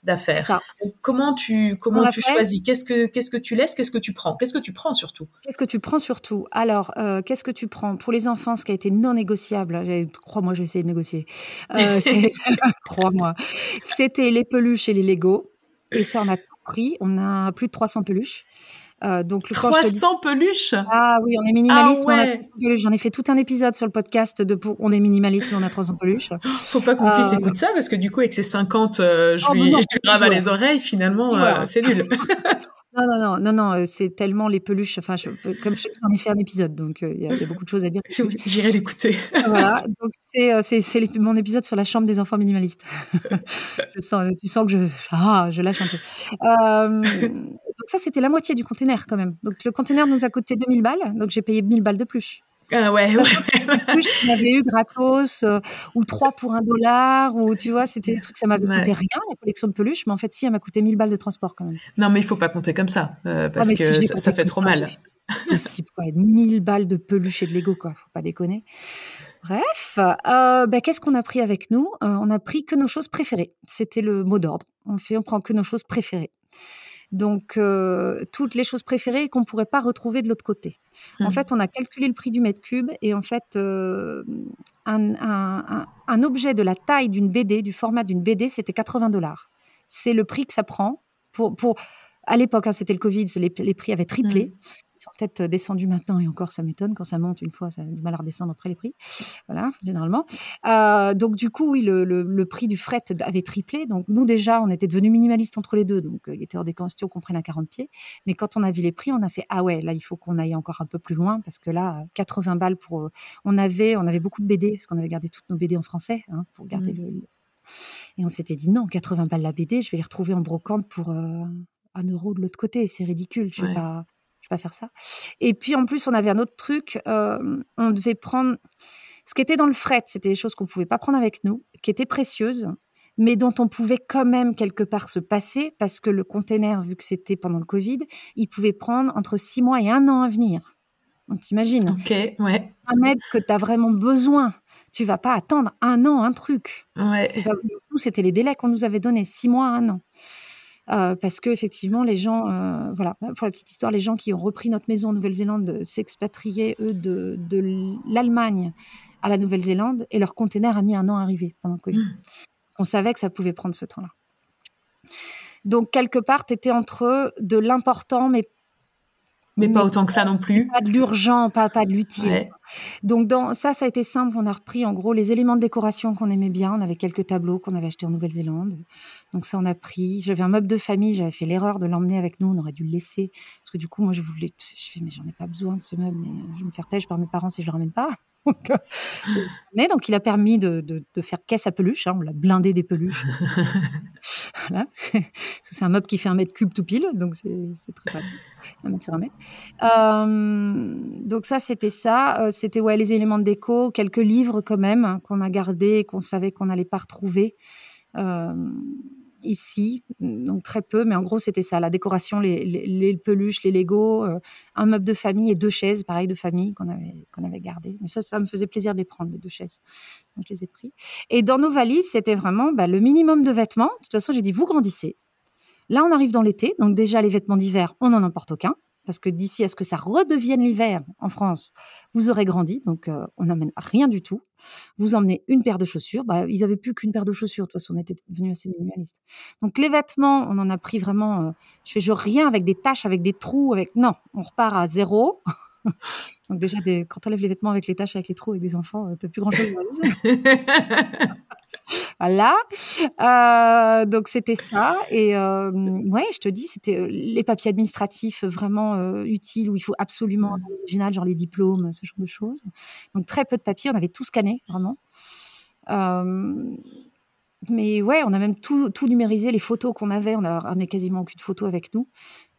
d'affaires. Comment tu, comment tu choisis? Qu'est-ce que Qu'est-ce que tu laisses? Qu'est-ce que tu prends? Qu'est-ce que tu prends surtout? Qu'est-ce que tu prends surtout? Alors, euh, qu'est-ce que tu prends? Pour les enfants, ce qui a été non négociable, crois-moi, j'ai essayé de négocier. Euh, crois-moi. C'était les peluches et les Lego. Et ça, on a tout pris. On a plus de 300 peluches. Euh, donc, le- quand je te dis- 300 peluches? Ah oui, on est minimaliste, Ah mais on a ouais. 300 peluches. J'en ai fait tout un épisode sur le podcast de. On est minimaliste, mais on a 300 peluches. Faut pas que mon fils Euh, écoute ça parce que du coup, avec ses 50, euh, je Oh, lui, non, je lui grave à les oreilles. Finalement, euh, c'est nul. Non, non, non, non, non, euh, c'est tellement les peluches. Enfin, je- comme je sais que j'en ai fait un épisode, donc euh, il y, a- il y a beaucoup de choses à dire. J'irai l'écouter. voilà, donc c'est, euh, mon épisode sur la chambre des enfants minimalistes. je sens, tu sens que je, ah, je lâche un peu. Euh, donc ça, c'était la moitié du container quand même. Donc le container nous a coûté 2000 balles, donc j'ai payé 1000 balles de plus. Ah ouais, ouais. Qu'on avait eu gratos, euh, ou 3 pour un dollar, ou tu vois, c'était des trucs, ça m'avait Ouais. coûté rien, la collection de peluches, mais en fait, si, elle m'a coûté 1000 balles de transport quand même. Non, mais il faut pas compter comme ça, euh, parce Ah, mais que si ça, fait trop mal. possible, quoi. 1000 balles de peluche et de Lego, quoi. Faut pas déconner. Bref, euh, ben, qu'est-ce qu'on a pris avec nous? Euh, On a pris que nos choses préférées. C'était le mot d'ordre. On fait, on prend que nos choses préférées. Donc, euh, toutes les choses préférées qu'on ne pourrait pas retrouver de l'autre côté. En Mhm. fait, on a calculé le prix du mètre cube et en fait, euh, un- un objet de la taille d'une BD, du format d'une BD, c'était 80 dollars. C'est le prix que ça prend pour, pour à l'époque, hein, c'était le Covid, les, les prix avaient triplé. Mhm. Ils sont peut-être descendus maintenant et encore, ça m'étonne. Quand ça monte une fois, ça a du mal à redescendre après les prix. Voilà, généralement. Euh, donc, du coup, oui, le, le- le prix du fret avait triplé. Donc, nous, déjà, on était devenus minimalistes entre les deux. Donc, euh, il était hors des questions qu'on prenne à 40 pieds. Mais quand on a vu les prix, on a fait Ah ouais, là, il faut qu'on aille encore un peu plus loin parce que là, euh, 80 balles pour. euh, on, avait, on avait beaucoup de BD parce qu'on avait gardé toutes nos BD en français hein, pour garder Mhm. le, le- Et on s'était dit Non, 80 balles la BD, je vais les retrouver en brocante pour euh, un euro de l'autre côté. C'est ridicule. Je ne vais pas. Je vais pas faire ça. Et puis en plus, on avait un autre truc. euh, on devait prendre. Ce qui était dans le fret, c'était des choses qu'on ne pouvait pas prendre avec nous, qui étaient précieuses, mais dont on pouvait quand même quelque part se passer, parce que le container, vu que c'était pendant le Covid, il pouvait prendre entre six mois et un an à venir. Donc t'imagines, Ok, ouais, un mètre que tu as vraiment besoin, tu vas pas attendre un an un truc. ouais. C'était les délais qu'on nous avait donnés, six mois un an. Euh, parce que effectivement, les gens, euh, voilà, pour la petite histoire, les gens qui ont repris notre maison en Nouvelle-Zélande euh, s'expatriaient eux de, de l'Allemagne à la Nouvelle-Zélande et leur container a mis un an à arriver pendant le Covid. Mm. On savait que ça pouvait prendre ce temps-là. Donc quelque part, tu étais entre de l'important, mais Mais pas autant que ça non plus. pas de l'urgent, pas, pas de l'utile. Ouais. Donc dans ça, ça a été simple. On a repris en gros les éléments de décoration qu'on aimait bien. On avait quelques tableaux qu'on avait achetés en Nouvelle-Zélande. Donc ça, on a pris. J'avais un meuble de famille. J'avais fait l'erreur de l'emmener avec nous. On aurait dû le laisser parce que du coup, moi, je voulais. Je fais mais j'en ai pas besoin de ce meuble. Mais je vais me faire têche par mes parents si je le ramène pas. Donc, euh, donc il a permis de, de- de faire caisse à peluche. hein. On l'a blindé des peluches. voilà. C'est un meuble qui fait un mètre cube tout pile. Donc c'est très pratique. Un mètre sur un mètre. Euh, donc ça, c'était ça. Euh, c'était ouais, les éléments de déco, quelques livres quand même hein, qu'on a gardés et qu'on savait qu'on n'allait pas retrouver euh, ici. Donc très peu, mais en gros, c'était ça. La décoration, les, peluches, les Lego, euh, un meuble de famille et deux chaises, pareil, de famille qu'on avait, qu'on avait gardées. Mais ça, ça me faisait plaisir de les prendre, les deux chaises. Donc je les ai pris. Et dans nos valises, c'était vraiment bah, le minimum de vêtements. De toute façon, j'ai dit, vous grandissez. Là, on arrive dans l'été, donc déjà les vêtements d'hiver, on n'en emporte aucun. Parce que d'ici à ce que ça redevienne l'hiver en France, vous aurez grandi, donc euh, on n'amène rien du tout. Vous emmenez une paire de chaussures. Bah, ils avaient plus qu'une paire de chaussures. De toute façon, on était devenu assez minimaliste. Donc les vêtements, on en a pris vraiment. Euh, je fais genre rien avec des taches, avec des trous, avec non, on repart à zéro. donc déjà, des... quand on lève les vêtements avec les taches, avec les trous, avec des enfants, tu t'as plus grand chose. Voilà. Euh, donc c'était ça. Et euh, ouais, je te dis, c'était euh, les papiers administratifs vraiment utiles où il faut absolument un mmh. original, genre les diplômes, ce genre de choses. Donc très peu de papiers, on avait tout scanné, vraiment mais ouais, on a même tout, tout numérisé, les photos qu'on avait, on a ramené quasiment aucune photo avec nous,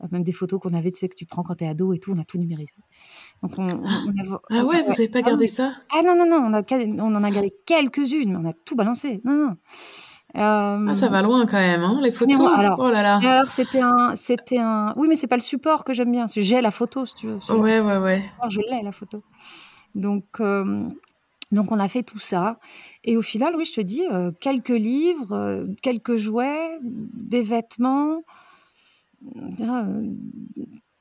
euh, même des photos qu'on avait, tu sais, que tu prends quand t'es ado et tout, on a tout numérisé. Donc on, ah ouais, vous n'avez pas gardé ça? Ah non, non, non, on, a, on en a gardé quelques-unes, mais on a tout balancé. Non, non. ah, ça va loin quand même, hein, les photos. alors, oh là là. Alors, c'était un, c'était un. Oui, mais c'est pas le support que j'aime bien. J'ai la photo, si tu veux. Ouais, ouais, ouais. Je l'ai la photo. Donc, euh, donc on a fait tout ça. Et au final, oui, je te dis, euh, quelques livres, euh, quelques jouets, des vêtements. Ah,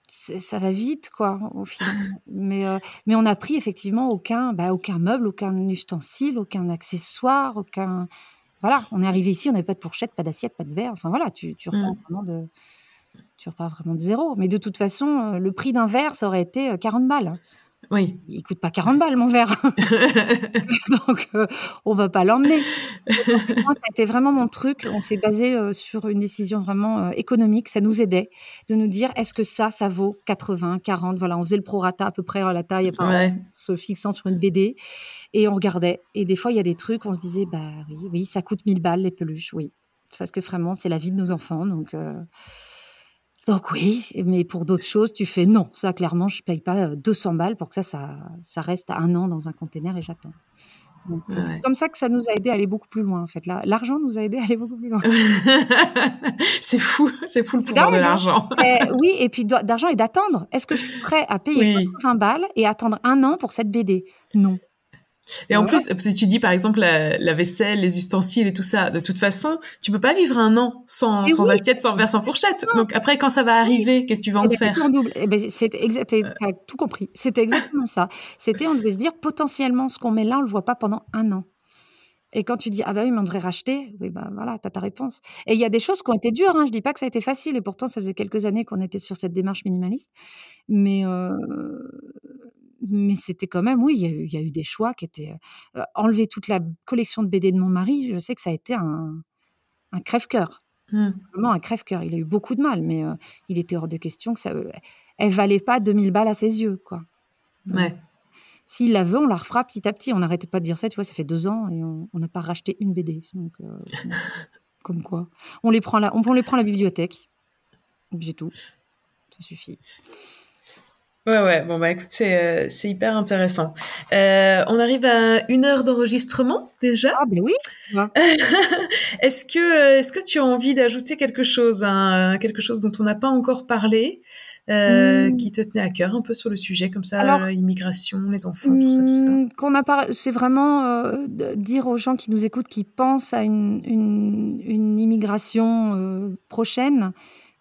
ça va vite, quoi, au final. Mais, euh, mais on n'a pris effectivement aucun, bah, aucun meuble, aucun ustensile, aucun accessoire, aucun. Voilà, on est arrivé ici, on n'avait pas de fourchette, pas d'assiette, pas de verre. Enfin voilà, tu, tu repars mmh. vraiment de, tu repars vraiment de zéro. Mais de toute façon, le prix d'un verre, ça aurait été 40 balles. Oui. Il coûte pas 40 balles, mon verre. Donc, euh, on va pas l'emmener. ça a été vraiment mon truc. On s'est basé euh, sur une décision vraiment euh, économique. Ça nous aidait de nous dire est-ce que ça, ça vaut 80, 40 Voilà, on faisait le prorata à peu près à la taille, se fixant sur une BD. Et on regardait. Et des fois, il y a des trucs, on se disait bah oui, oui, ça coûte 1000 balles les peluches, oui. Parce que vraiment, c'est la vie de nos enfants. Donc. Donc oui, mais pour d'autres choses, tu fais non. Ça, clairement, je paye pas 200 balles pour que ça, ça, ça reste un an dans un container et j'attends. C'est comme ça que ça nous a aidé à aller beaucoup plus loin, en fait. L'argent nous a aidé à aller beaucoup plus loin. c'est fou, c'est fou le pouvoir de l'argent. oui, et puis d'argent et d'attendre. Est-ce que je suis prêt à payer 20 balles et attendre un an pour cette BD Non. Et en plus, tu dis par exemple la, vaisselle, les ustensiles et tout ça. De toute façon, tu peux pas vivre un an sans, sans assiette, sans verre, sans fourchette. Donc après, quand ça va arriver, qu'est-ce que tu vas en faire. Eh ben, c'est exact. T'as tout compris. C'était exactement ça. C'était, on devait se dire potentiellement, ce qu'on met là, on le voit pas pendant un an. Et quand tu dis ah bah oui, mais on devrait racheter, oui bah voilà, t'as ta réponse. Et il y a des choses qui ont été dures. Hein. Je dis pas que ça a été facile. Et pourtant, ça faisait quelques années qu'on était sur cette démarche minimaliste. Mais euh, mais c'était quand même, oui, il y, a eu, des choix qui étaient. enlever toute la collection de BD de mon mari, je sais que ça a été un, crève-cœur. Mmh. Vraiment un crève-cœur. Il a eu beaucoup de mal, mais il était hors de question que ça. Elle valait pas 2000 balles à ses yeux, quoi. Ouais. S'il la veut, on la refera petit à petit. On n'arrêtait pas de dire ça, tu vois, ça fait deux ans et on n'a pas racheté une BD. Donc, comme quoi. On les prend, la, on, les prend à la bibliothèque. C'est tout. Ça suffit. Ouais, ouais, bon, bah écoute, c'est, euh, c'est hyper intéressant. Euh, on arrive à une heure d'enregistrement déjà. Ah, ben oui. est-ce, que, euh, est-ce que tu as envie d'ajouter quelque chose, hein, quelque chose dont on n'a pas encore parlé, euh, hmm. qui te tenait à cœur un peu sur le sujet, comme ça, Alors, l'immigration, les enfants, tout ça, tout ça? hmm, qu'on a pas, C'est vraiment dire aux gens qui nous écoutent, qui pensent à une, une, une immigration prochaine,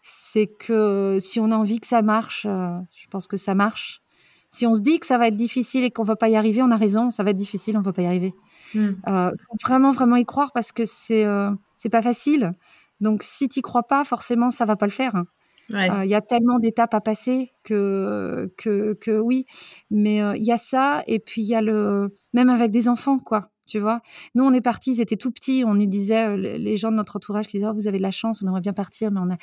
c'est que si on a envie que ça marche, euh, je pense que ça marche. Si on se dit que ça va être difficile et qu'on va pas y arriver, on a raison, ça va être difficile, on va pas y arriver. Hmm. Euh, faut vraiment, vraiment y croire parce que c'est euh, c'est pas facile. Donc si tu crois pas, forcément, ça va pas le faire. Il euh, y a tellement d'étapes à passer que, que, que oui. Mais il y a ça, et puis il y a le. Même avec des enfants, quoi tu vois. Nous, on est partis, ils étaient tout petits. On y disait, les gens de notre entourage qui disaient, oh, vous avez de la chance, on aimerait bien partir, mais on a,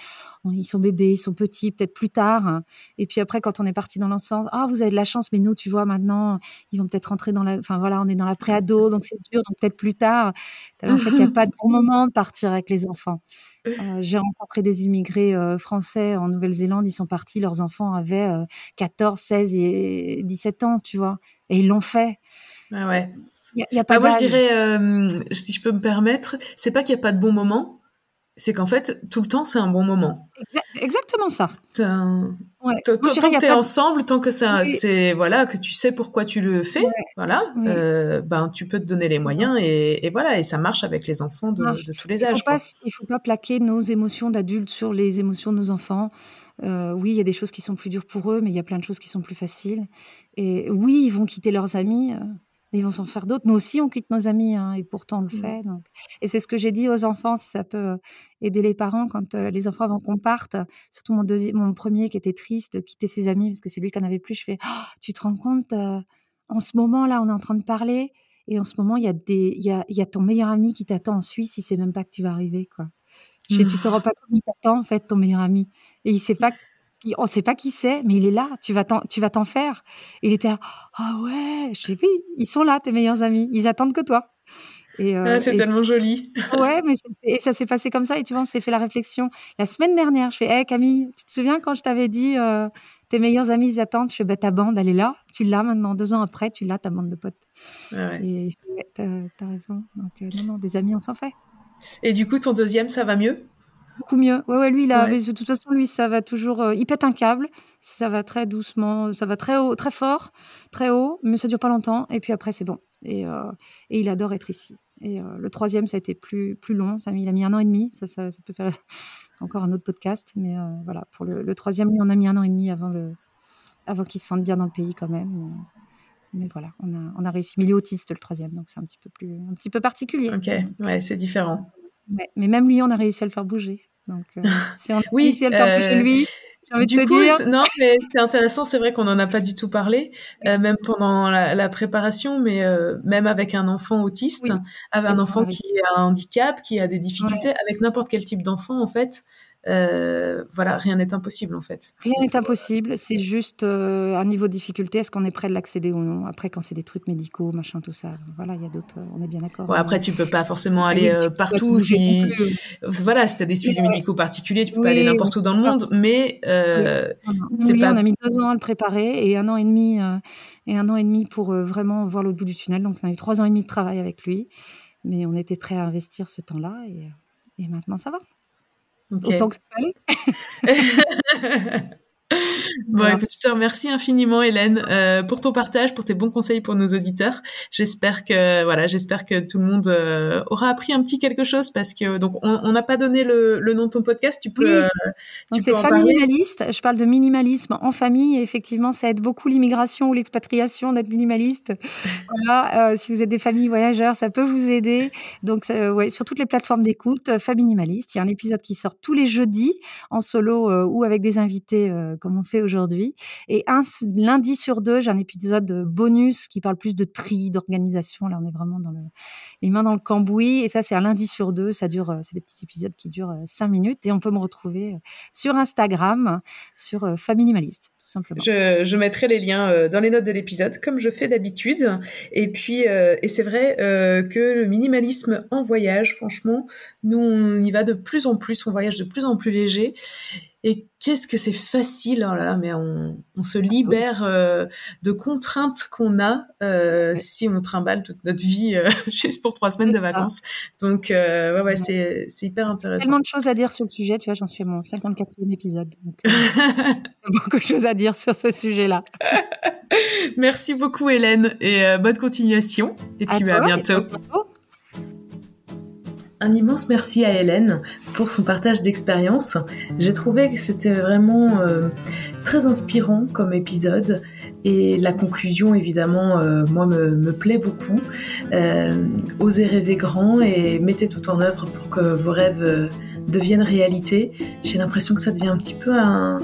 ils sont bébés, ils sont petits, peut-être plus tard. Et puis après, quand on est parti dans l'ensemble, ah, vous avez de la chance, mais nous, tu vois, maintenant, ils vont peut-être rentrer dans la, enfin voilà, on est dans la préado, donc c'est dur, donc peut-être plus tard. En fait, il n'y a pas de bon moment de partir avec les enfants. Euh, j'ai rencontré des immigrés euh, français en Nouvelle-Zélande, ils sont partis, leurs enfants avaient 14, 16 et 17 ans, tu vois, et ils l'ont fait. Ah ouais. Y a, pas bah, moi, je dirais, euh, si je peux me permettre, c'est pas qu'il n'y a pas de bon moment, c'est qu'en fait, tout le temps, c'est un bon moment. exactement ça. Ouais. Tant que t'es ensemble, tant que ça, c'est voilà, que tu sais pourquoi tu le fais, voilà, euh, ben tu peux te donner les moyens et, voilà, et ça marche avec les enfants de, tous les âges. Il faut pas, il faut pas plaquer nos émotions d'adultes sur les émotions de nos enfants. Euh, oui, il y a des choses qui sont plus dures pour eux, mais il y a plein de choses qui sont plus faciles. Et oui, ils vont quitter leurs amis. Ils vont s'en faire d'autres. Nous aussi, on quitte nos amis, hein, et pourtant on le mmh. fait. Donc. Et c'est ce que j'ai dit aux enfants, si ça peut euh, aider les parents quand euh, les enfants avant qu'on parte. Surtout mon, deuxième, mon premier qui était triste de quitter ses amis parce que c'est lui qui en avait plus. Je fais, «Oh, tu te rends compte, euh, en ce moment là, on est en train de parler, et en ce moment, il y a des, il y a, y a ton meilleur ami qui t'attend en Suisse. Il sait même pas que tu vas arriver, quoi. Je fais, tu te rends pas compte, il t'attend en fait, ton meilleur ami, et il sait pas on ne sait pas qui c'est, mais il est là, tu vas t'en, tu vas t'en faire. il était là, ah ouais, je sais, oui, ils sont là, tes meilleurs amis, ils attendent que toi. Euh, ah, c'est tellement joli. ouais, mais et ça s'est passé comme ça, et tu vois, on s'est fait la réflexion. La semaine dernière, je fais, hé Camille, tu te souviens quand je t'avais dit, euh, tes meilleurs amis, ils attendent, je fais, bah, ta bande, elle est là, tu l'as maintenant, deux ans après, tu l'as, ta bande de potes. Ah ouais. Et t'as, as raison. Donc, euh, non, non, des amis, on s'en fait. Et du coup, ton deuxième, ça va mieux? Beaucoup mieux. Ouais, ouais, lui, il a, de toute façon, lui, ça va toujours. Euh, il pète un câble, ça va très doucement, ça va très haut, très fort, très haut, mais ça dure pas longtemps. Et puis après, c'est bon. Et, euh, et, il adore être ici. Et euh, le troisième, ça a été plus, plus long. Ça, il a mis un an et demi. Ça, ça, peut faire encore un autre podcast. Mais voilà, pour le, troisième, lui, on a mis un an et demi avant, le, avant qu'il se sente bien dans le pays quand même. Mais, voilà, on a, on a réussi. Mais il est autiste, le troisième, donc c'est un petit peu plus, un petit peu particulier. Ok, ouais, c'est différent. mais même lui, on a réussi à le faire bouger. Donc, euh, si on oui, si elle part chez lui, j'ai envie de te coup, dire. Non, mais c'est intéressant. C'est vrai qu'on n'en a pas du tout parlé, euh, même pendant la, la préparation, mais euh, même avec un enfant autiste, avec un enfant qui a un handicap, qui a des difficultés, avec n'importe quel type d'enfant, en fait, euh, voilà, rien n'est impossible en fait. Rien n'est impossible, c'est juste euh, un niveau de difficulté, est-ce qu'on est prêt de l'accéder ou non? Après, quand c'est des trucs médicaux, machin, tout ça, voilà, il y a d'autres, on est bien d'accord. après, tu peux pas forcément aller euh, partout si, voilà, si tu as des suivis médicaux particuliers, tu peux pas aller n'importe où dans le monde, mais c'est pas... on a mis deux ans à le préparer et un an et demi, et un an et demi pour vraiment voir le bout du tunnel. Donc, on a eu trois ans et demi de travail avec lui, mais on était prêt à investir ce temps-là et, et maintenant ça va. Autant que ça fallait. Bon, écoute, je te remercie infiniment, Hélène, euh, pour ton partage, pour tes bons conseils pour nos auditeurs. J'espère que voilà, j'espère que tout le monde euh, aura appris un petit quelque chose parce que donc on n'a pas donné le, le, nom de ton podcast. Tu peux, oui. euh, c'est familialiste. Je parle de minimalisme en famille. Et effectivement, ça aide beaucoup l'immigration ou l'expatriation d'être minimaliste. voilà, euh, si vous êtes des familles voyageurs, ça peut vous aider. Donc, ouais, sur toutes les plateformes d'écoute, Famille Minimaliste. Il y a un épisode qui sort tous les jeudis en solo ou avec des invités comme on fait aujourd'hui. Et un lundi sur deux, j'ai un épisode bonus qui parle plus de tri, d'organisation. Là, on est vraiment dans le, les mains dans le cambouis. Et ça, c'est un lundi sur deux. Ça dure, euh, c'est des petits épisodes qui durent euh, cinq minutes. Et on peut me retrouver euh, sur Instagram, sur Faminimaliste. Je, je, mettrai les liens dans les notes de l'épisode, comme je fais d'habitude. Et puis, et c'est vrai que le minimalisme en voyage, franchement, nous, on y va de plus en plus, on voyage de plus en plus léger. Et qu'est-ce que c'est facile, oh là, mais on, on se libère de contraintes qu'on a si on trimballe toute notre vie juste pour trois semaines de vacances. Donc, ouais, ouais, c'est, c'est hyper intéressant. Tellement de choses à dire sur le sujet, tu vois, j'en suis à mon 54e épisode. Donc, beaucoup de choses à dire sur ce sujet-là. Merci beaucoup Hélène et euh, bonne continuation. Et puis bah, à, bientôt. Un immense merci à Hélène pour son partage d'expérience. J'ai trouvé que c'était vraiment euh, très inspirant comme épisode et la conclusion évidemment euh, moi me, me, plaît beaucoup. osez rêver grand et mettez tout en œuvre pour que vos rêves deviennent réalité. J'ai l'impression que ça devient un petit peu un,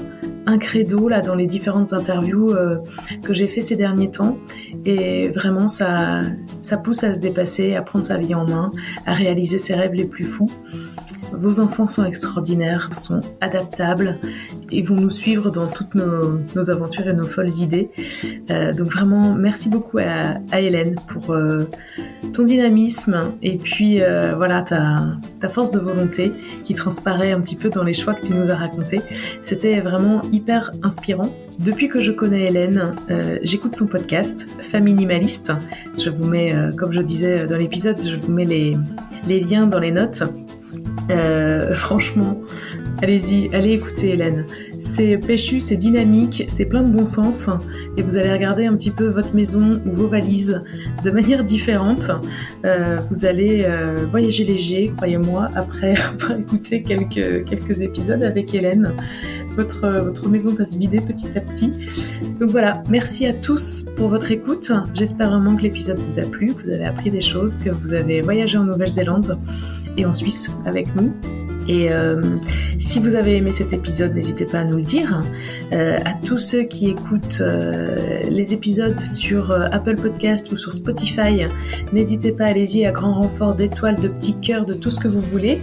un credo là dans les différentes interviews euh, que j'ai fait ces derniers temps et vraiment ça ça pousse à se dépasser, à prendre sa vie en main, à réaliser ses rêves les plus fous. Vos enfants sont extraordinaires, sont adaptables et vont nous suivre dans toutes nos, aventures et nos folles idées. Euh, donc vraiment, merci beaucoup à, Hélène pour euh, ton dynamisme et puis euh, voilà ta, force de volonté qui transparaît un petit peu dans les choix que tu nous as racontés. C'était vraiment hyper inspirant. Depuis que je connais Hélène, j'écoute son podcast Minimaliste. Je vous mets, comme je disais dans l'épisode, je vous mets les liens dans les notes. Euh, franchement, allez-y, allez écouter Hélène. C'est péchu, c'est dynamique, c'est plein de bon sens et vous allez regarder un petit peu votre maison ou vos valises de manière différente. Euh, vous allez euh, voyager léger, croyez-moi, après avoir écouté quelques, quelques épisodes avec Hélène. Votre, votre maison va se vider petit à petit. Donc voilà, merci à tous pour votre écoute. J'espère vraiment que l'épisode vous a plu, que vous avez appris des choses, que vous avez voyagé en Nouvelle-Zélande et en Suisse avec nous. Et euh, si vous avez aimé cet épisode, n'hésitez pas à nous le dire. Euh, à tous ceux qui écoutent euh, les épisodes sur Apple Podcast ou sur Spotify, n'hésitez pas, allez-y à grand renfort d'étoiles, de petits cœurs, de tout ce que vous voulez.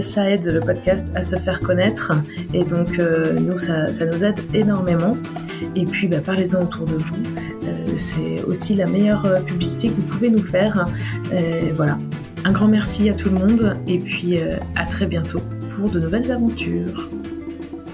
Ça aide le podcast à se faire connaître et donc nous, ça, ça, nous aide énormément. Et puis, bah, parlez-en autour de vous. C'est aussi la meilleure publicité que vous pouvez nous faire. voilà. Un grand merci à tout le monde et puis à très bientôt pour de nouvelles aventures.